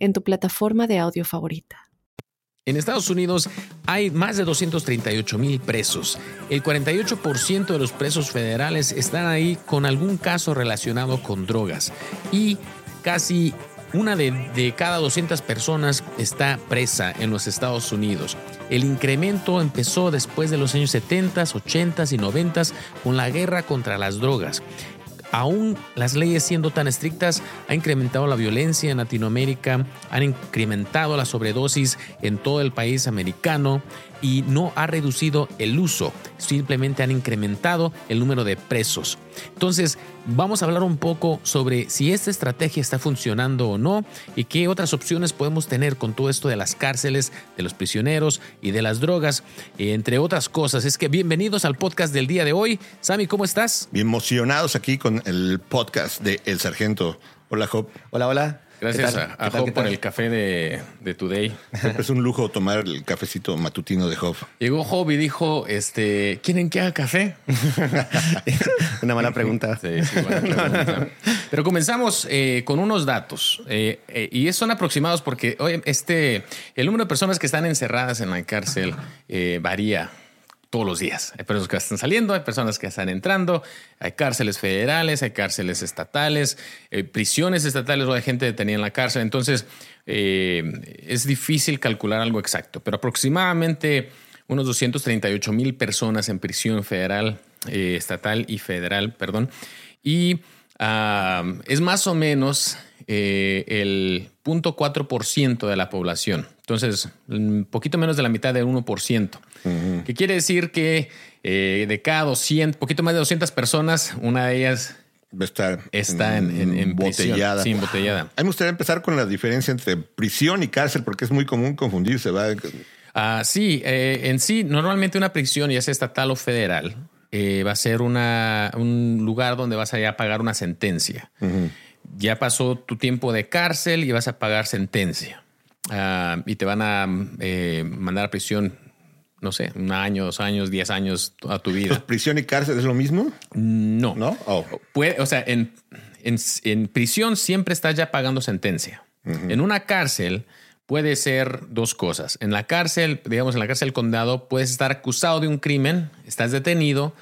en tu plataforma de audio favorita. En Estados Unidos hay más de 238 mil presos. El 48% de los presos federales están ahí con algún caso relacionado con drogas y casi una de, cada 200 personas está presa en los Estados Unidos. El incremento empezó después de los años 70, 80 y 90 con la guerra contra las drogas. Aún las leyes siendo tan estrictas, ha incrementado la violencia en Latinoamérica, han incrementado la sobredosis en todo el país americano y no ha reducido el uso, simplemente han incrementado el número de presos. Entonces, vamos a hablar un poco sobre si esta estrategia está funcionando o no y qué otras opciones podemos tener con todo esto de las cárceles, de los prisioneros y de las drogas, entre otras cosas. Es que bienvenidos al podcast del día de hoy. Sami, ¿cómo estás? Bien emocionados aquí con el podcast de El Sargento. Hola, Job. Hola, hola. Gracias a, Job por el café de, de Today. es un lujo tomar el cafecito matutino de Job. Llegó Job y dijo, este, ¿quieren que haga café? Una mala pregunta. Sí, sí, pregunta. Pero comenzamos eh, con unos datos. Eh, eh, y son aproximados porque hoy este, el número de personas que están encerradas en la cárcel varía todos los días. Hay personas que están saliendo, hay personas que están entrando, hay cárceles federales, hay cárceles estatales, eh, prisiones estatales o hay gente detenida en la cárcel. Entonces, eh, es difícil calcular algo exacto, pero aproximadamente unos 238 mil personas en prisión federal, eh, estatal y federal, perdón. Y ah, es más o menos el 0.4% de la población. Entonces, un poquito menos de la mitad del 1%. Que quiere decir que eh, de cada 200, poquito más de 200 personas, una de ellas está en, en, embotellada. Sí, embotellada. A mí me gustaría empezar con la diferencia entre prisión y cárcel, porque es muy común confundirse. ¿va? Ah, sí, eh, en sí, normalmente una prisión, ya sea estatal o federal, eh, va a ser una, un lugar donde vas a, a pagar una sentencia. Ya pasó tu tiempo de cárcel y vas a pagar sentencia. Ah, y te van a mandar a prisión no sé, un año, dos años, diez años a tu vida. ¿Prisión y cárcel es lo mismo? No. ¿No? Oh. Puede, o sea, en, en, prisión siempre estás ya pagando sentencia. En una cárcel puede ser dos cosas. En la cárcel, digamos, en la cárcel del condado, puedes estar acusado de un crimen, estás detenido,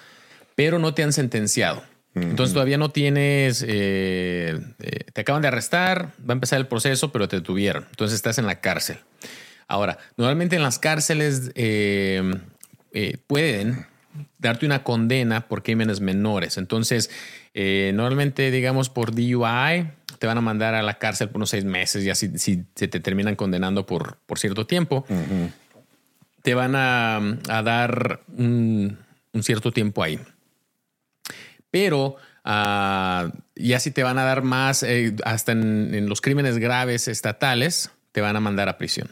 pero no te han sentenciado. Entonces todavía no tienes, eh, eh, te acaban de arrestar, va a empezar el proceso, pero te detuvieron. Entonces estás en la cárcel. Ahora, normalmente en las cárceles eh, eh, pueden darte una condena por crímenes menores. Entonces, eh, normalmente, digamos, por DUI, te van a mandar a la cárcel por unos seis meses y así si se te terminan condenando por, por cierto tiempo, te van a, dar un, cierto tiempo ahí. Pero uh, ya si te van a dar más, hasta en los crímenes graves estatales, te van a mandar a prisión.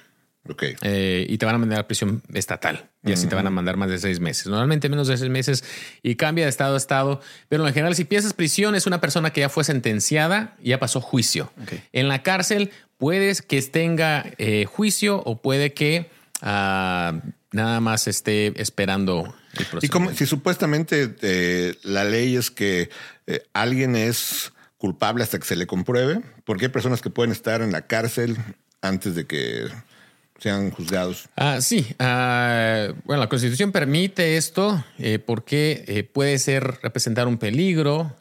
Eh, y te van a mandar a prisión estatal. Y así te van a mandar más de seis meses. Normalmente menos de seis meses y cambia de estado a estado. Pero en general, si piensas prisión, es una persona que ya fue sentenciada y ya pasó juicio. En la cárcel, puedes que tenga eh, juicio o puede que ah, nada más esté esperando. Y como si supuestamente eh, la ley es que alguien es culpable hasta que se le compruebe, porque hay personas que pueden estar en la cárcel antes de que sean juzgados. Ah, sí, ah, bueno, la Constitución permite esto eh, porque eh, puede ser representar un peligro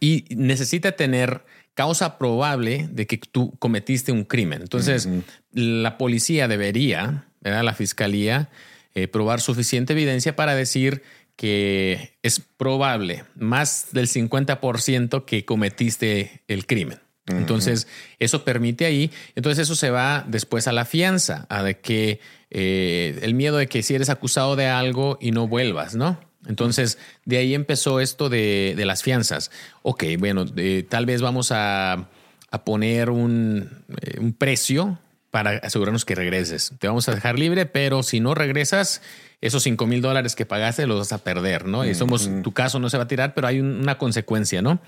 y necesita tener causa probable de que tú cometiste un crimen. Entonces, la policía debería, ¿verdad? la fiscalía, eh, probar suficiente evidencia para decir que es probable, más del 50% que cometiste el crimen. Entonces, eso permite ahí, entonces eso se va después a la fianza, a de que eh, el miedo de que si eres acusado de algo y no vuelvas, ¿no? Entonces, de ahí empezó esto de, las fianzas. Ok, bueno, tal vez vamos a, poner un, eh, un, precio para asegurarnos que regreses. Te vamos a dejar libre, pero si no regresas, esos 5 mil dólares que pagaste los vas a perder, ¿no? Y somos, tu caso no se va a tirar, pero hay una consecuencia, ¿no?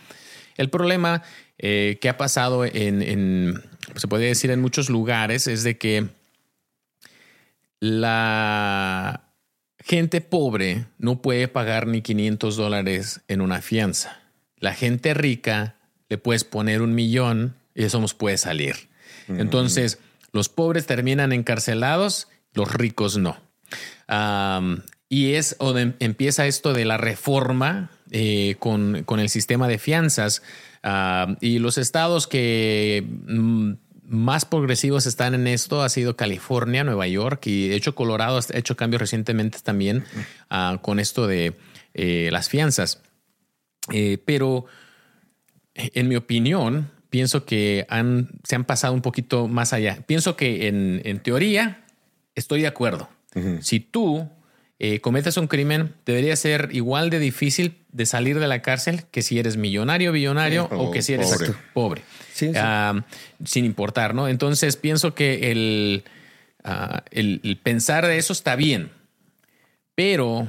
El problema eh, que ha pasado en, se puede decir en muchos lugares, es de que la gente pobre no puede pagar ni 500 dólares en una fianza. La gente rica le puedes poner un millón y eso nos puede salir. Entonces, los pobres terminan encarcelados, los ricos no. y es donde empieza esto de la reforma eh, con, el sistema de fianzas. y los estados que mm, más progresivos están en esto ha sido California, Nueva York y de hecho Colorado ha hecho cambios recientemente también ah, con esto de eh, las fianzas. Eh, pero en mi opinión, pienso que han, se han pasado un poquito más allá. Pienso que en, teoría estoy de acuerdo. Si tú eh, cometes un crimen, debería ser igual de difícil de salir de la cárcel que si eres millonario, billonario o, que si eres pobre. Ah, sin importar, ¿no? Entonces pienso que el, ah, el pensar de eso está bien, pero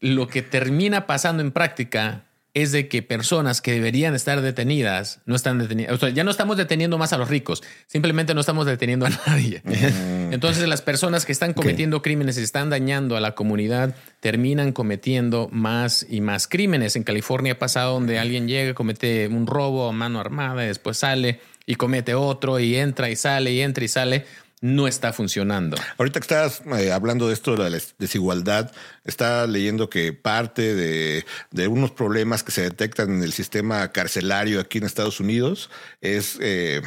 lo que termina pasando en práctica es de que personas que deberían estar detenidas no están detenidas. O sea, ya no estamos deteniendo más a los ricos, simplemente no estamos deteniendo a nadie. Mm. Entonces las personas que están cometiendo crímenes y están dañando a la comunidad terminan cometiendo más y más crímenes. En California ha pasado donde alguien llega, comete un robo a mano armada y después sale y comete otro y entra y sale y entra y sale no está funcionando. Ahorita que estás eh, hablando de esto de la desigualdad, está leyendo que parte de, unos problemas que se detectan en el sistema carcelario aquí en Estados Unidos es eh,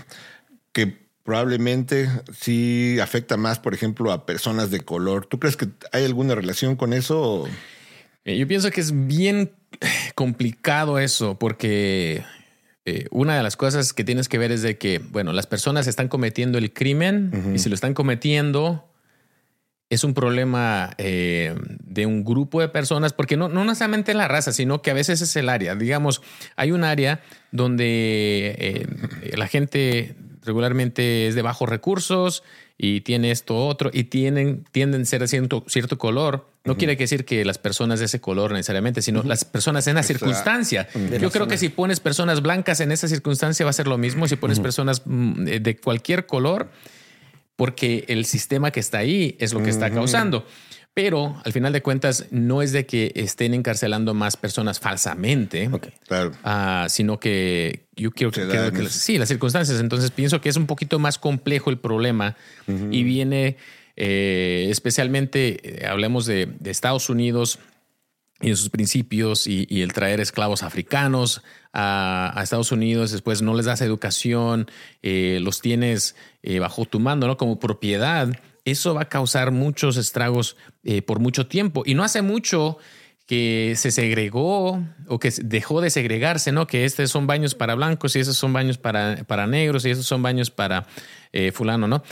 que probablemente sí afecta más, por ejemplo, a personas de color. ¿Tú crees que hay alguna relación con eso? Eh, yo pienso que es bien complicado eso porque eh, una de las cosas que tienes que ver es de que, bueno, las personas están cometiendo el crimen y si lo están cometiendo es un problema eh, de un grupo de personas, porque no, no necesariamente la raza, sino que a veces es el área. Digamos, hay un área donde eh, la gente regularmente es de bajos recursos y tiene esto otro y tienen, tienden a ser cierto, cierto color. No quiere decir que las personas de ese color necesariamente, sino las personas en la circunstancia. Yo creo que si pones personas blancas en esa circunstancia va a ser lo mismo. Si pones personas mm, de cualquier color, porque el sistema que está ahí es lo que está causando. Pero al final de cuentas, no es de que estén encarcelando más personas falsamente, ah, sino que yo quiero que, sí, las circunstancias. Entonces pienso que es un poquito más complejo el problema y viene eh, especialmente, eh, hablemos de, Estados Unidos y de sus principios y, el traer esclavos africanos a, Estados Unidos, después no les das educación, eh, los tienes bajo tu mando, ¿no? Como propiedad eso va a causar muchos estragos por mucho tiempo. Y no hace mucho que se segregó o que dejó de segregarse, ¿no? Que estos son baños para blancos y esos son baños para, para negros y esos son baños para fulano, ¿no?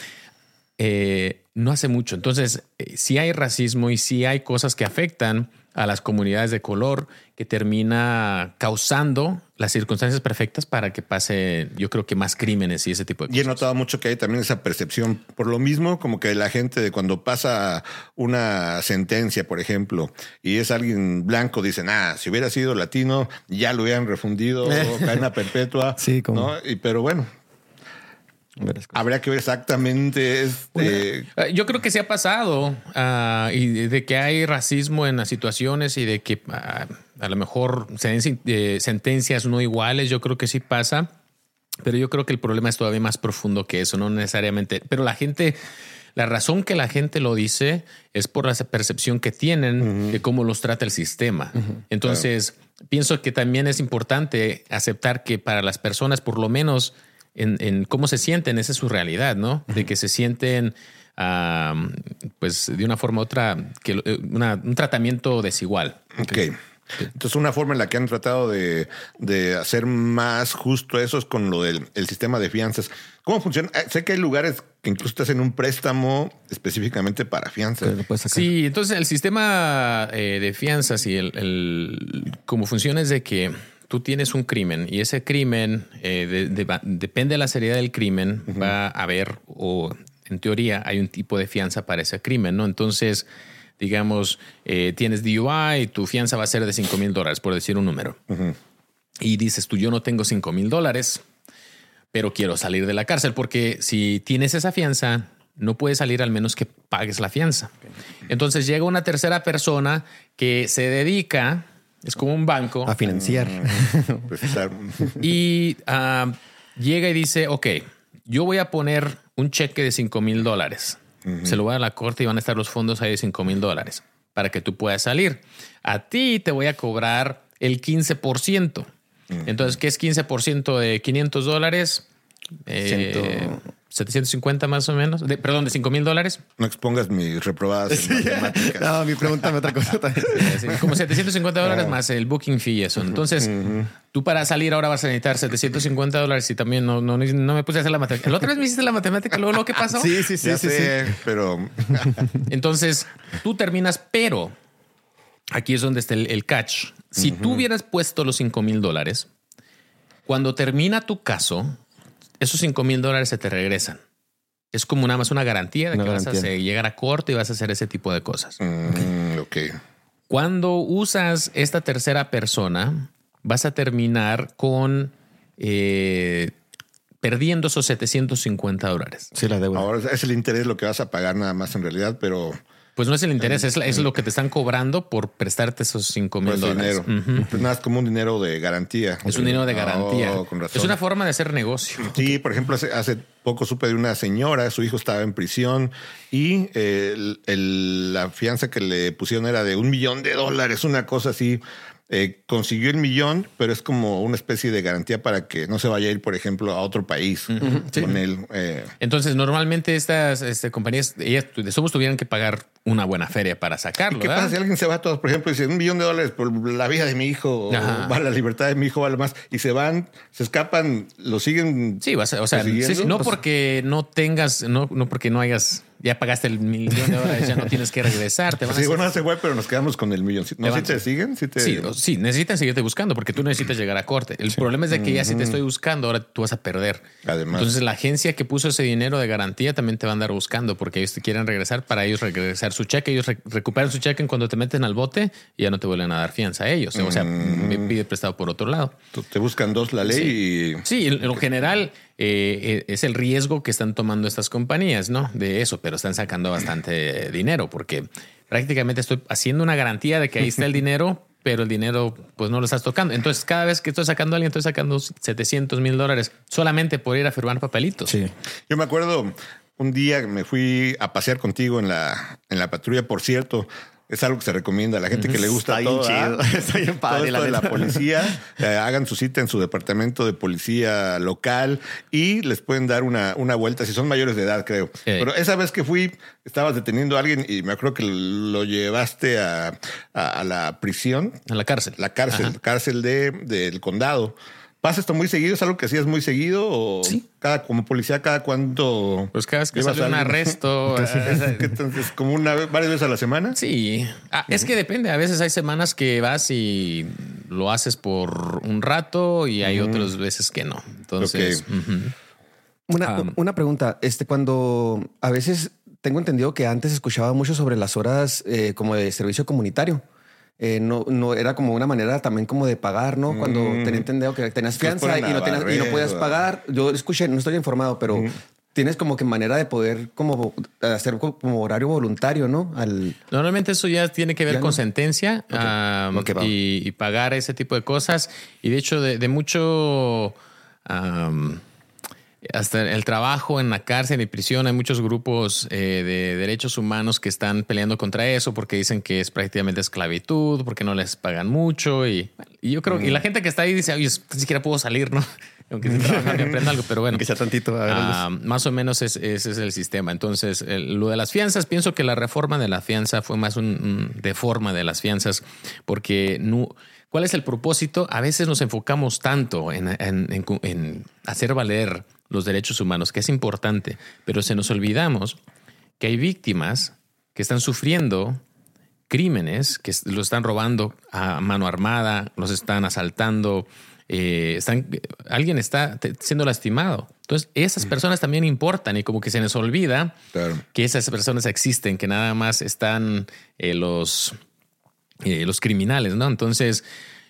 Eh, no hace mucho. Entonces, si hay racismo y si hay cosas que afectan a las comunidades de color que termina causando las circunstancias perfectas para que pase, yo creo que más crímenes y ese tipo de cosas. Y he notado mucho que hay también esa percepción, por lo mismo, como que la gente de cuando pasa una sentencia, por ejemplo, y es alguien blanco, dicen, ah, si hubiera sido latino, ya lo hubieran refundido, cadena perpetua. Sí, como. Y, pero bueno, Habría que ver exactamente. Este... Eh, yo creo que se ha pasado ah, y de que hay racismo en las situaciones y de que ah, a lo mejor se den eh, sentencias no iguales. Yo creo que sí pasa, pero yo creo que el problema es todavía más profundo que eso, no necesariamente. Pero la gente, la razón que la gente lo dice es por la percepción que tienen de cómo los trata el sistema. Entonces, pienso que también es importante aceptar que para las personas, por lo menos, en, cómo se sienten, esa es su realidad, ¿no? De que se sienten, pues de una forma u otra, que eh, un tratamiento desigual. Ok. Entonces, una forma en la que han tratado de, hacer más justo eso es con lo del sistema de fianzas. ¿Cómo funciona? Eh, sé que hay lugares que incluso te hacen un préstamo específicamente para fianzas. Sí, entonces el sistema eh, de fianzas y el, el cómo funciona es de que tú tienes un crimen y ese crimen, eh, depende de la seriedad del crimen, va a haber o en teoría, hay un tipo de fianza para ese crimen, ¿no? Entonces, digamos, eh, tienes DUI y tu fianza va a ser de 5 mil dólares, por decir un número. Y dices tú, yo no tengo 5 mil dólares, pero quiero salir de la cárcel, porque si tienes esa fianza, no puedes salir al menos que pagues la fianza. Entonces llega una tercera persona que se dedica, es como un banco. A financiar. Pues, y ah, llega y dice, ok, yo voy a poner un cheque de 5 mil dólares. Se lo voy a la corte y van a estar los fondos ahí de 5 mil dólares para que tú puedas salir. A ti te voy a cobrar el 15%. Entonces, ¿qué es 15% de 500 dólares? Eh, 750 más o menos. De, perdón, de 5 mil dólares. No expongas mis reprobadas en matemáticas. No, mi pregunta me otra cosa también. como 750 dólares más el booking fee y eso. Entonces, tú para salir ahora vas a necesitar 750 dólares y también no, no, no me puse a hacer la matemática. La otra vez me hiciste la matemática, luego lo que pasó. Sí, sí, sí, Ya sí, sé, sí. pero Entonces, tú terminas, pero aquí es donde está el, el catch. Si tú hubieras puesto los 5 mil dólares, cuando termina tu caso, esos 5 mil dólares se te regresan. Es como nada más una garantía de Una que vas a hacer- llegar a corte y vas a hacer ese tipo de cosas. mm, ok. Cuando usas esta tercera persona, vas a terminar con eh, perdiendo esos 750 dólares. Sí, la deuda. Ahora es el interés lo que vas a pagar nada más en realidad, pero Pues no es el interés, es, es lo que te están cobrando por prestarte esos 5 mil pues dólares. dinero. Ujú. Pues nada, es como un dinero de garantía. Es un dinero de garantía. oh, con razón. es una forma de hacer negocio. Sí, por ejemplo, hace, hace poco supe de una señora, su hijo estaba en prisión y eh, el- el- la fianza que le pusieron era de un millón de dólares, una cosa así. Eh, consiguió el millón, pero es como una especie de garantía para que no se vaya a ir, por ejemplo, a otro país con él. eh, Entonces, normalmente estas este, compañías, ellas de somos tuvieran que pagar una buena feria para sacarlo. ¿Qué ¿verdad? pasa si alguien se va a todos, por ejemplo, y dice un millón de dólares por la vida de mi hijo, o Ajá. vale la libertad de mi hijo, vale más, y se van, se escapan, lo siguen? Sí, vas a- o sea, sí, sí, no Pues- porque no tengas, no, no porque no hayas, ya pagaste el millón de dólares, ya no tienes que regresar. Te van a Sí, hacer- bueno, se fue, pero nos quedamos con el millón. ¿No Te si van- te siguen? ¿Sí te... Sí, o- sí, necesitan seguirte buscando porque tú necesitas llegar a corte. El problema es de que ya si te estoy buscando, ahora tú vas a perder. Además. Entonces la agencia que puso ese dinero de garantía también te va a andar buscando porque ellos te quieren regresar para ellos regresar su cheque. Ellos re- recuperan su cheque en cuando te meten al bote y ya no te vuelven a dar fianza a ellos. O sea, me pide prestado por otro lado. Te buscan dos la ley Sí, en lo general eh, eh, es el riesgo que están tomando estas compañías, ¿no? De eso, pero están sacando bastante dinero porque prácticamente estoy haciendo una garantía de que ahí está el dinero, pero el dinero pues no lo estás tocando. Entonces cada vez que estoy sacando a alguien, estoy sacando 700 mil dólares solamente por ir a firmar papelitos. Sí. y yo me acuerdo un día me fui a pasear contigo en la, en la patrulla, por cierto. Es algo que se recomienda a la gente que le gusta Está bien todo, chido. ¿ah? Está bien Todo padre, esto la de la policía, eh, hagan su cita en su departamento de policía local y les pueden dar una, una vuelta si son mayores de edad, creo. Pero esa vez que fui, estabas deteniendo a alguien y me acuerdo que lo llevaste a, a- a la prisión, A la cárcel. la cárcel, cárcel de, del condado. ¿Pasa esto muy seguido? ¿Es algo que hacías muy seguido? ¿O Sí. cada, como policía, cada cuánto? Pues cada vez que sale un arresto. eh, ¿Qué Entonces, como una vez, varias veces a la semana. Sí, Ah, es que depende. A veces hay semanas que vas y lo haces por un rato y hay otras veces que no. Entonces. Una, Um, una pregunta, este, cuando a veces tengo entendido que antes escuchaba mucho sobre las horas eh, como de servicio comunitario. Eh, no, no era como una manera también como de pagar, ¿no? Cuando tenía entendido que tenías fianza y no, tenías- y no podías pagar. Yo escuché, no estoy informado, pero tienes como que manera de poder como hacer co- como horario voluntario, ¿no? Al Normalmente eso ya tiene que ver con no. sentencia va. y, y pagar ese tipo de cosas. Y de hecho, de, de mucho, am, hasta el trabajo en la cárcel y prisión, hay muchos grupos eh, de derechos humanos que están peleando contra eso porque dicen que es prácticamente esclavitud, porque no les pagan mucho. Y, y yo creo que y la gente que está ahí dice, oye, ni siquiera puedo salir, ¿no? Aunque esté trabajando y aprenda algo, pero bueno. que sea tantito. A ver, Ah, más o menos es- ese es el sistema. Entonces, el- lo de las fianzas, pienso que la reforma de la fianza fue más un, un deforma de las fianzas, porque no. ¿Cuál es el propósito? A veces nos enfocamos tanto en, en- en- en hacer valer los derechos humanos, que es importante, pero se nos olvidamos que hay víctimas que están sufriendo crímenes, que lo están robando a mano armada, los están asaltando eh, están, alguien está siendo lastimado. Entonces, esas personas también importan y como que se nos olvida que esas personas existen, que nada más están eh, los, eh, los criminales, ¿no? Entonces,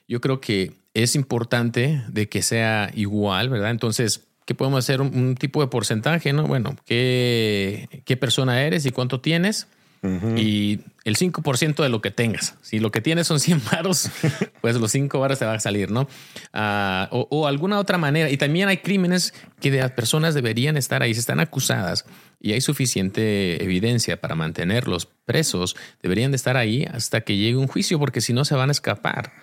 yo creo que es importante de que sea igual, ¿verdad? Entonces, ¿qué podemos hacer? Un, tipo de porcentaje, ¿no? Bueno, ¿qué, ¿qué persona eres y cuánto tienes? y el 5% de lo que tengas. Si lo que tienes son 100 varos, pues los 5 varos te van a salir, ¿no? Ah, o, alguna otra manera. Y también hay crímenes que las personas deberían estar ahí, si están acusadas y hay suficiente evidencia para mantenerlos presos, deberían de estar ahí hasta que llegue un juicio, porque si no se van a escapar.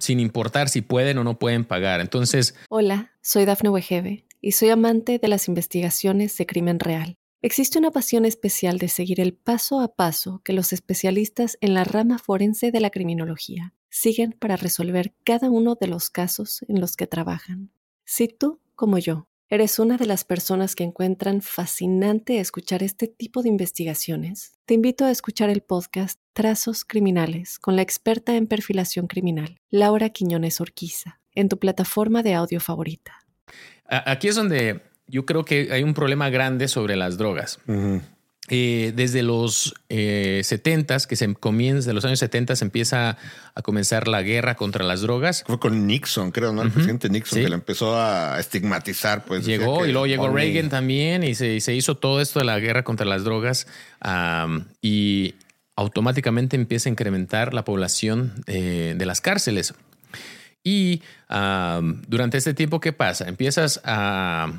Sin importar si pueden o no pueden pagar. Entonces. Hola, soy Dafne Wegebe y soy amante de las investigaciones de crimen real. Existe una pasión especial de seguir el paso a paso que los especialistas en la rama forense de la criminología siguen para resolver cada uno de los casos en los que trabajan. Si tú, como yo, eres una de las personas que encuentran fascinante escuchar este tipo de investigaciones, te invito a escuchar el podcast Trazos Criminales con la experta en perfilación criminal, Laura Quiñones Orquiza, en tu plataforma de audio favorita. Aquí es donde yo creo que hay un problema grande sobre las drogas. Eh, desde los eh, 70 que se comienza, de los años 70 se empieza a comenzar la guerra contra las drogas. Fue con Nixon, creo, ¿no? El presidente Nixon que le empezó a estigmatizar, pues. Llegó y luego llegó Reagan también y se, se, hizo todo esto de la guerra contra las drogas y automáticamente empieza a incrementar la población eh, de las cárceles. Y durante este tiempo, ¿qué pasa? Empiezas a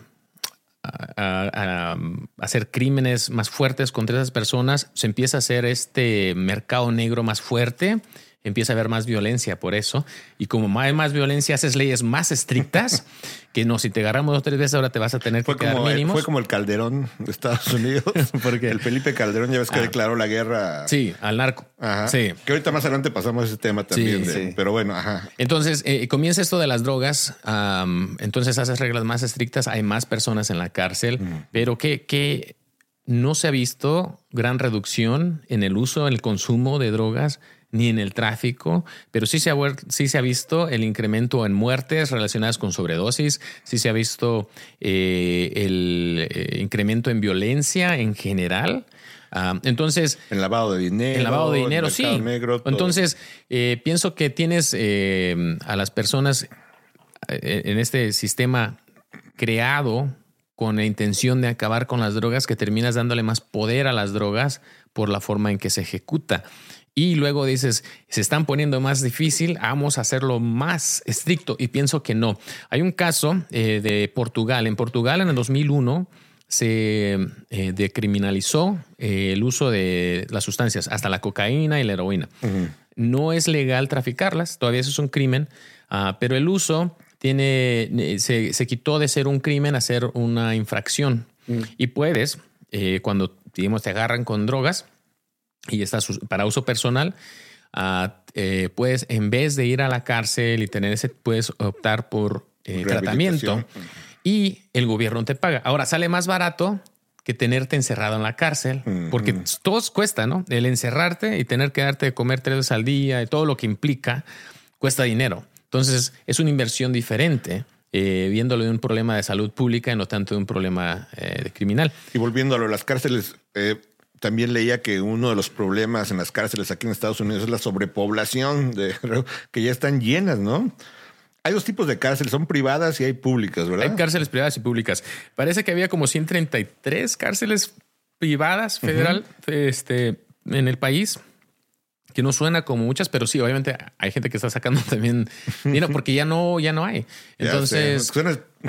a, hacer crímenes más fuertes contra esas personas, se empieza a hacer este mercado negro más fuerte, empieza a haber más violencia por eso. Y como hay más violencia, haces leyes más estrictas, que no, si te agarramos dos o tres veces ahora te vas a tener que quedar mínimos. Fue como el Calderón de Estados Unidos. Porque el Felipe Calderón ya ves que ah. declaró la guerra. Sí, al narco. Ajá. Sí. Que ahorita más adelante pasamos ese tema también. Sí, Pero bueno, ajá. Entonces, eh, comienza esto de las drogas. entonces haces reglas más estrictas. Hay más personas en la cárcel. Pero que, que no se ha visto gran reducción en el uso, en el consumo de drogas ni en el tráfico, pero sí se, ha, sí se ha visto el incremento en muertes relacionadas con sobredosis, sí se ha visto eh, el eh, incremento en violencia en general. Ah, entonces. El lavado de dinero. El lavado de dinero, sí. entonces, eh, pienso que tienes a las personas en este sistema creado con la intención de acabar con las drogas que terminas dándole más poder a las drogas por la forma en que se ejecuta y luego dices, se están poniendo más difícil, vamos a hacerlo más estricto. Y pienso que no. Hay un caso eh, de Portugal. En Portugal, en el 2001, se eh, decriminalizó eh, el uso de las sustancias, hasta la cocaína y la heroína. No es legal traficarlas, todavía eso es un crimen, ah, pero el uso tiene, se, se, quitó de ser un crimen a ser una infracción. Y puedes, cuando digamos, te agarran con drogas, y está para uso personal, ah, eh, puedes, en vez de ir a la cárcel y tener ese, puedes optar por eh, tratamiento y el gobierno te paga. Ahora sale más barato que tenerte encerrado en la cárcel, porque todos cuesta, ¿no? El encerrarte y tener que darte de comer tres veces al día y todo lo que implica cuesta dinero. Entonces es una inversión diferente. Eh, viéndolo de un problema de salud pública y no tanto de un problema de criminal. Y volviéndolo a las cárceles, también leía que uno de los problemas en las cárceles aquí en Estados Unidos es la sobrepoblación, de, que ya están llenas, ¿no? Hay dos tipos de cárceles, son privadas y hay públicas, ¿verdad? Hay cárceles privadas y públicas. Parece que había como 133 cárceles privadas federal este, en el país que no suena como muchas, pero sí, obviamente hay gente que está sacando también dinero porque ya no, ya no hay. Entonces,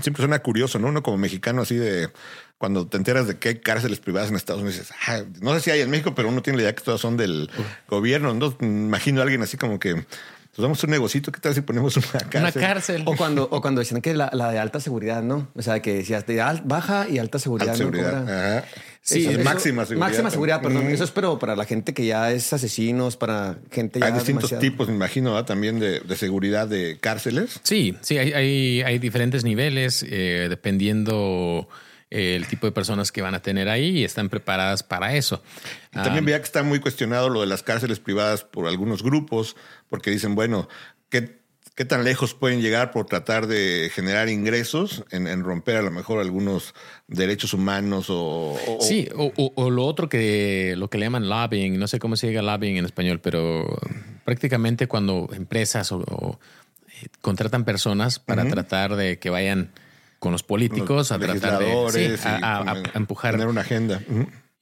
siempre suena curioso, ¿no? Uno como mexicano así de cuando te enteras de que hay cárceles privadas en Estados Unidos, dices, ah, no sé si hay en México, pero uno tiene la idea que todas son del gobierno. ¿no? imagino a alguien así como que nos damos un negocito, ¿qué tal si ponemos una cárcel? Una cárcel. O cuando, o cuando decían que la, de alta seguridad, ¿no? O sea, que decías de baja y alta seguridad. Alta seguridad. Sí, máxima seguridad. Máxima seguridad, perdón. Eso es pero para la gente que ya es asesinos, para gente ya. Hay distintos tipos, me imagino, también de, seguridad de cárceles. Sí, sí, hay, hay, hay diferentes niveles eh, dependiendo el tipo de personas que van a tener ahí y están preparadas para eso. también veía que está muy cuestionado lo de las cárceles privadas por algunos grupos, porque dicen, bueno, ¿qué qué tan lejos pueden llegar por tratar de generar ingresos en, romper a lo mejor algunos derechos humanos o... sí, o, lo otro que lo que le llaman lobbying, no sé cómo se diga lobbying en español, pero prácticamente cuando empresas o, eh, contratan personas para tratar de que vayan con los políticos a tratar de a, empujar. Tener una agenda.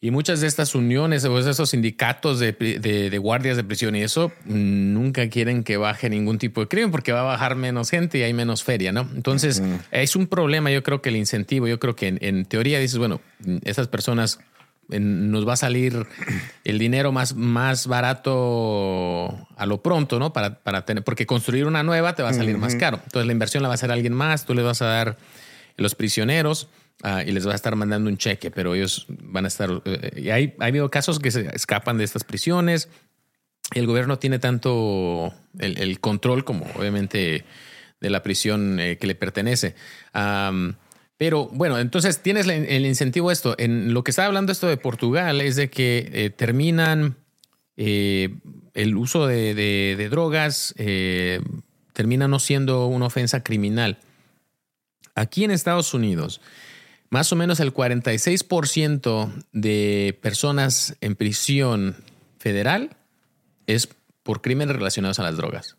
Y muchas de estas uniones o esos sindicatos de, guardias de prisión y eso nunca quieren que baje ningún tipo de crimen porque va a bajar menos gente y hay menos feria, ¿no? Entonces es un problema, yo creo que el incentivo, yo creo que en, teoría dices, bueno, esas personas nos va a salir el dinero más, más barato a lo pronto, ¿no? Para, para tener, porque construir una nueva te va a salir más caro. Entonces la inversión la va a hacer alguien más, tú le vas a dar los prisioneros Ah, y les va a estar mandando un cheque, pero ellos van a estar... Eh, y hay, ha habido casos que se escapan de estas prisiones. El gobierno tiene tanto el, control como obviamente de la prisión eh, que le pertenece. pero bueno, entonces tienes el incentivo esto. En lo que estaba hablando esto de Portugal es de que eh, terminan el uso de, de drogas, termina no siendo una ofensa criminal. Aquí en Estados Unidos, más o menos el 46% de personas en prisión federal es por crímenes relacionados a las drogas.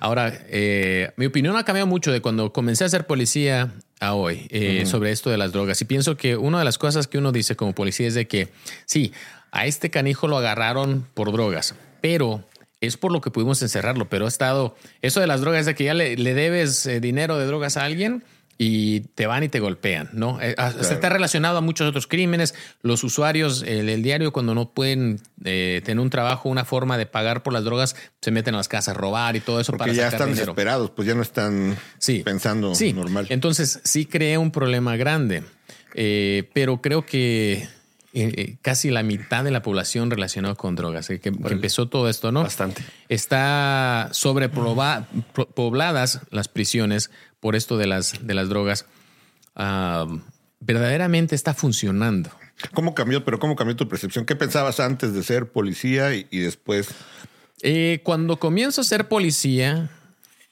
Ahora, eh, mi opinión ha cambiado mucho de cuando comencé a ser policía a hoy eh, sobre esto de las drogas. Y pienso que una de las cosas que uno dice como policía es de que, sí, a este canijo lo agarraron por drogas, pero es por lo que pudimos encerrarlo, pero ha estado, eso de las drogas, de que ya le, debes eh, dinero de drogas a alguien, y te van y te golpean, ¿no? Eh, ah, está relacionado a muchos otros crímenes. Los usuarios, el, diario, cuando no pueden eh, tener un trabajo, una forma de pagar por las drogas, se meten a las casas a robar y todo eso Porque ya están desesperados, pues ya no están pensando sí. normal. Entonces, sí crea un problema grande, eh, pero creo que casi la mitad de la población relacionada con drogas, que, empezó todo esto, ¿no? Bastante. Está sobrepobladas las prisiones por esto de las, de las drogas, verdaderamente está funcionando. ¿Cómo cambió? Pero ¿cómo cambió tu percepción? ¿Qué pensabas antes de ser policía y, después? Eh, cuando comienzo a ser policía,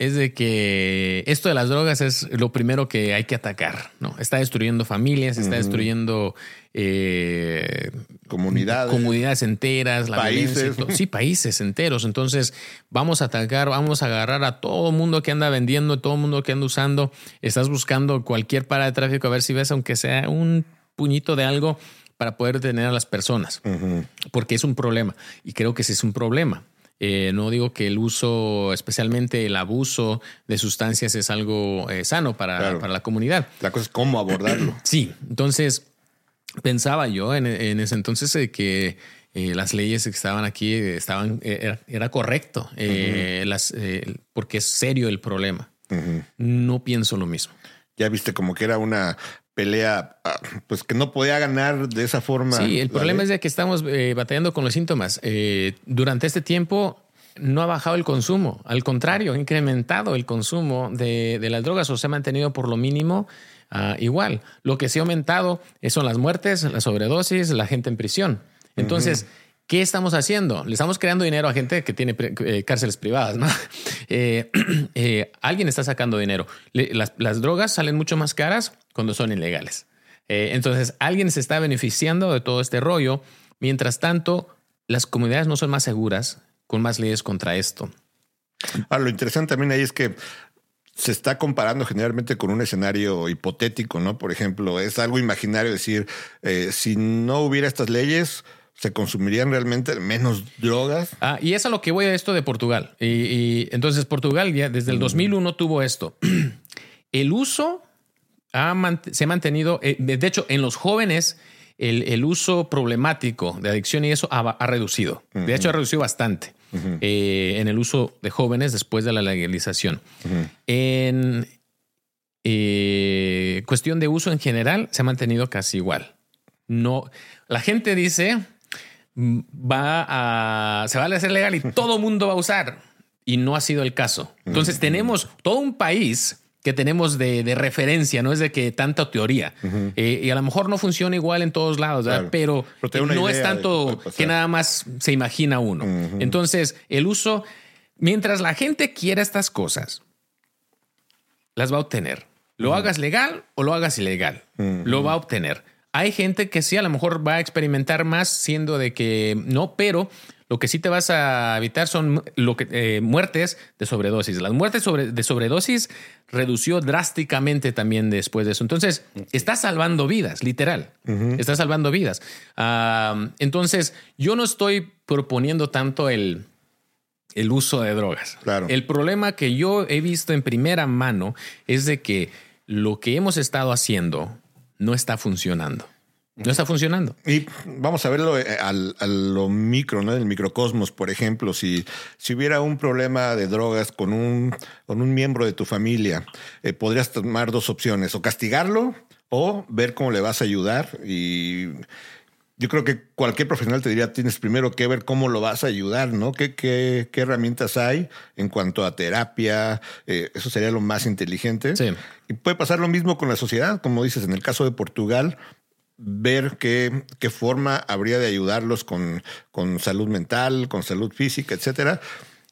es de que esto de las drogas es lo primero que hay que atacar, ¿no? Está destruyendo familias, está destruyendo eh, comunidades, comunidades enteras, países, sí, países enteros. Entonces vamos a atacar, vamos a agarrar a todo mundo que anda vendiendo, todo mundo que anda usando. Estás buscando cualquier parada de tráfico a ver si ves, aunque sea un puñito de algo para poder detener a las personas, porque es un problema y creo que sí es un problema. Eh, no digo que el uso, especialmente el abuso de sustancias, es algo eh, sano para, para, la comunidad. La cosa es cómo abordarlo. Sí, entonces pensaba yo en, ese entonces que eh, las leyes que estaban aquí estaban era, correcto, las, porque es serio el problema. No pienso lo mismo. Ya viste como que era una pelea, ah, pues que no podía ganar de esa forma. Sí, el problema es de que estamos eh, batallando con los síntomas. Eh, durante este tiempo no ha bajado el consumo, al contrario, ha incrementado el consumo de, las drogas o se ha mantenido por lo mínimo ah, igual. Lo que se ha aumentado son las muertes, la sobredosis, la gente en prisión. Entonces, ¿Qué estamos haciendo? Le estamos creando dinero a gente que tiene eh, cárceles privadas, ¿no? Eh, eh, alguien está sacando dinero. las, drogas salen mucho más caras cuando son ilegales. entonces, alguien se está beneficiando de todo este rollo. Mientras tanto, las comunidades no son más seguras con más leyes contra esto. Ah, lo interesante también ahí es que se está comparando generalmente con un escenario hipotético, ¿no? Por ejemplo, es algo imaginario decir, si no hubiera estas leyes, se consumirían realmente menos drogas. Ah, y es a lo que voy a esto de Portugal. Y, entonces Portugal ya desde el 2001 mm. tuvo esto. El uso se ha mantenido, eh, de hecho, en los jóvenes el, uso problemático de adicción y eso ha, reducido. De hecho, ha reducido bastante eh, en el uso de jóvenes después de la legalización. En eh, cuestión de uso en general, se ha mantenido casi igual. No, la gente dice va a, se va a hacer legal y todo mundo va a usar. Y no ha sido el caso. Entonces tenemos todo un país que tenemos de, referencia, no es de que tanta teoría. Eh, y a lo mejor no funciona igual en todos lados, pero, no es tanto que nada más se imagina uno. Entonces, el uso Mientras la gente quiera estas cosas, las va a obtener. Lo hagas legal o lo hagas ilegal, lo va a obtener. Hay gente que sí, a lo mejor va a experimentar más siendo de que no, pero lo que sí te vas a evitar son lo que, eh, muertes de sobredosis. Las muertes sobre, de sobredosis redució drásticamente también después de eso. Entonces, está salvando vidas, literal. Está salvando vidas. Ah, entonces, yo no estoy proponiendo tanto el, el uso de drogas. Claro. El problema que yo he visto en primera mano es de que lo que hemos estado haciendo no está funcionando. No está funcionando. Y vamos a verlo eh, al, a lo micro, ¿no? El microcosmos, por ejemplo, si, si hubiera un problema de drogas con un, con un miembro de tu familia, eh, podrías tomar dos opciones, o castigarlo o ver cómo le vas a ayudar. Y yo creo que cualquier profesional te diría, tienes primero que ver cómo lo vas a ayudar, ¿no? ¿Qué, qué, qué herramientas hay en cuanto a terapia? Eh, eso sería lo más inteligente. Sí. Y puede pasar lo mismo con la sociedad, como dices, en el caso de Portugal, ver qué, qué forma habría de ayudarlos con, con salud mental, con salud física, etcétera.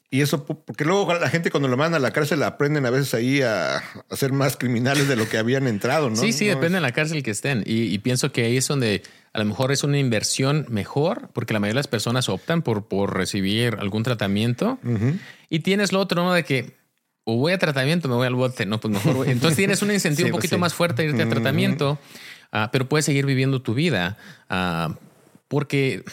Y eso, porque luego la gente cuando lo mandan a la cárcel aprenden a veces ahí a, a ser más criminales de lo que habían entrado, ¿no? Sí, sí, No depende de la cárcel que estén. Y, y pienso que ahí es donde a lo mejor es una inversión mejor, porque la mayoría de las personas optan por, por recibir algún tratamiento. Y tienes lo otro, ¿no? De que o voy a tratamiento, me voy al bote, no, pues mejor voy. Entonces tienes un incentivo Sí, un pues poquito sí. más fuerte de irte a tratamiento, ah, pero puedes seguir viviendo tu vida. ah, porque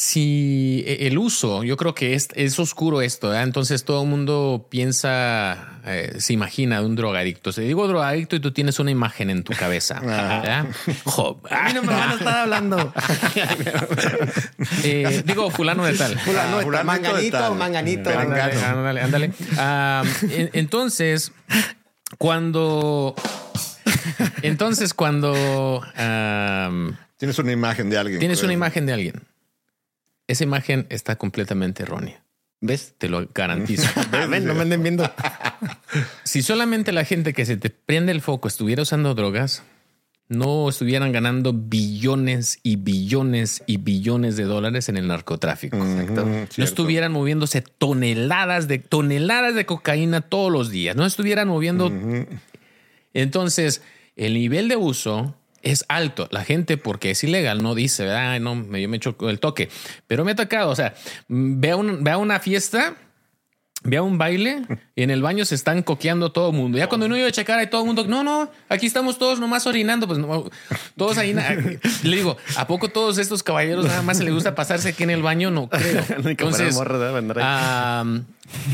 si e, el uso, yo creo que es, es oscuro esto, ¿verdad? entonces todo el mundo piensa, eh, se imagina de un drogadicto. Si digo drogadicto y tú tienes una imagen en tu cabeza. Jo, A mí no me van a estar hablando. eh, digo fulano de tal. Fulano de fulano tal, de manganito, tal. manganito. Ándale, Ándale. Ah, en- entonces, cuando. Entonces, cuando ah, Tienes una imagen de alguien. tienes creo. una imagen de alguien, esa imagen está completamente errónea. ¿Ves? Te lo garantizo. Ven, no me anden viendo. si solamente la gente que se te prende el foco estuviera usando drogas, no estuvieran ganando billones y billones y billones de dólares en el narcotráfico. No estuvieran moviéndose toneladas de toneladas de cocaína todos los días. No estuvieran moviendo. Entonces, el nivel de uso es alto. La gente, porque es ilegal, no dice, ¿verdad? Ay, no, yo me echo el toque. Pero me ha tocado, o sea, mm, ve a, un- ve a una fiesta, ve a un baile y en el baño se están coqueando todo el mundo. Ya cuando uno iba a checar, hay todo el mundo, no, no, aquí estamos todos nomás orinando, pues no, todos ahí. Le digo, ¿a poco todos estos caballeros nada más se les gusta pasarse aquí en el baño? No creo. Am,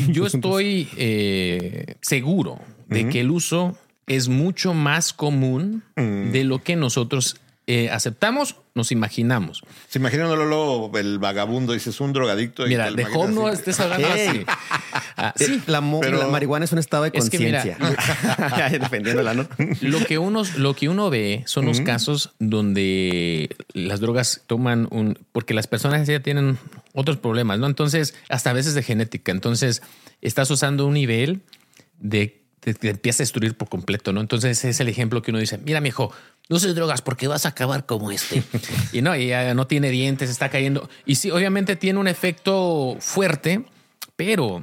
yo estoy eh, seguro de que el uso es mucho más común de lo que nosotros eh, aceptamos, nos imaginamos. Se imaginan luego el vagabundo, dices un drogadicto. y Mira, de home no estés hablando así. Ah, sí, La, pero- la marihuana es un estado de Es que conciencia. Defendiéndola, ¿no? lo que uno, lo que uno ve son los casos donde las drogas toman un, porque las personas ya tienen otros problemas, ¿no? Entonces, hasta a veces de genética. Entonces, estás usando un nivel de te, te empieza a destruir por completo, ¿no? Entonces, es el ejemplo que uno dice, mira, mijo, no uses drogas porque vas a acabar como este. y no, y ya no tiene dientes, está cayendo. Y sí, obviamente tiene un efecto fuerte, pero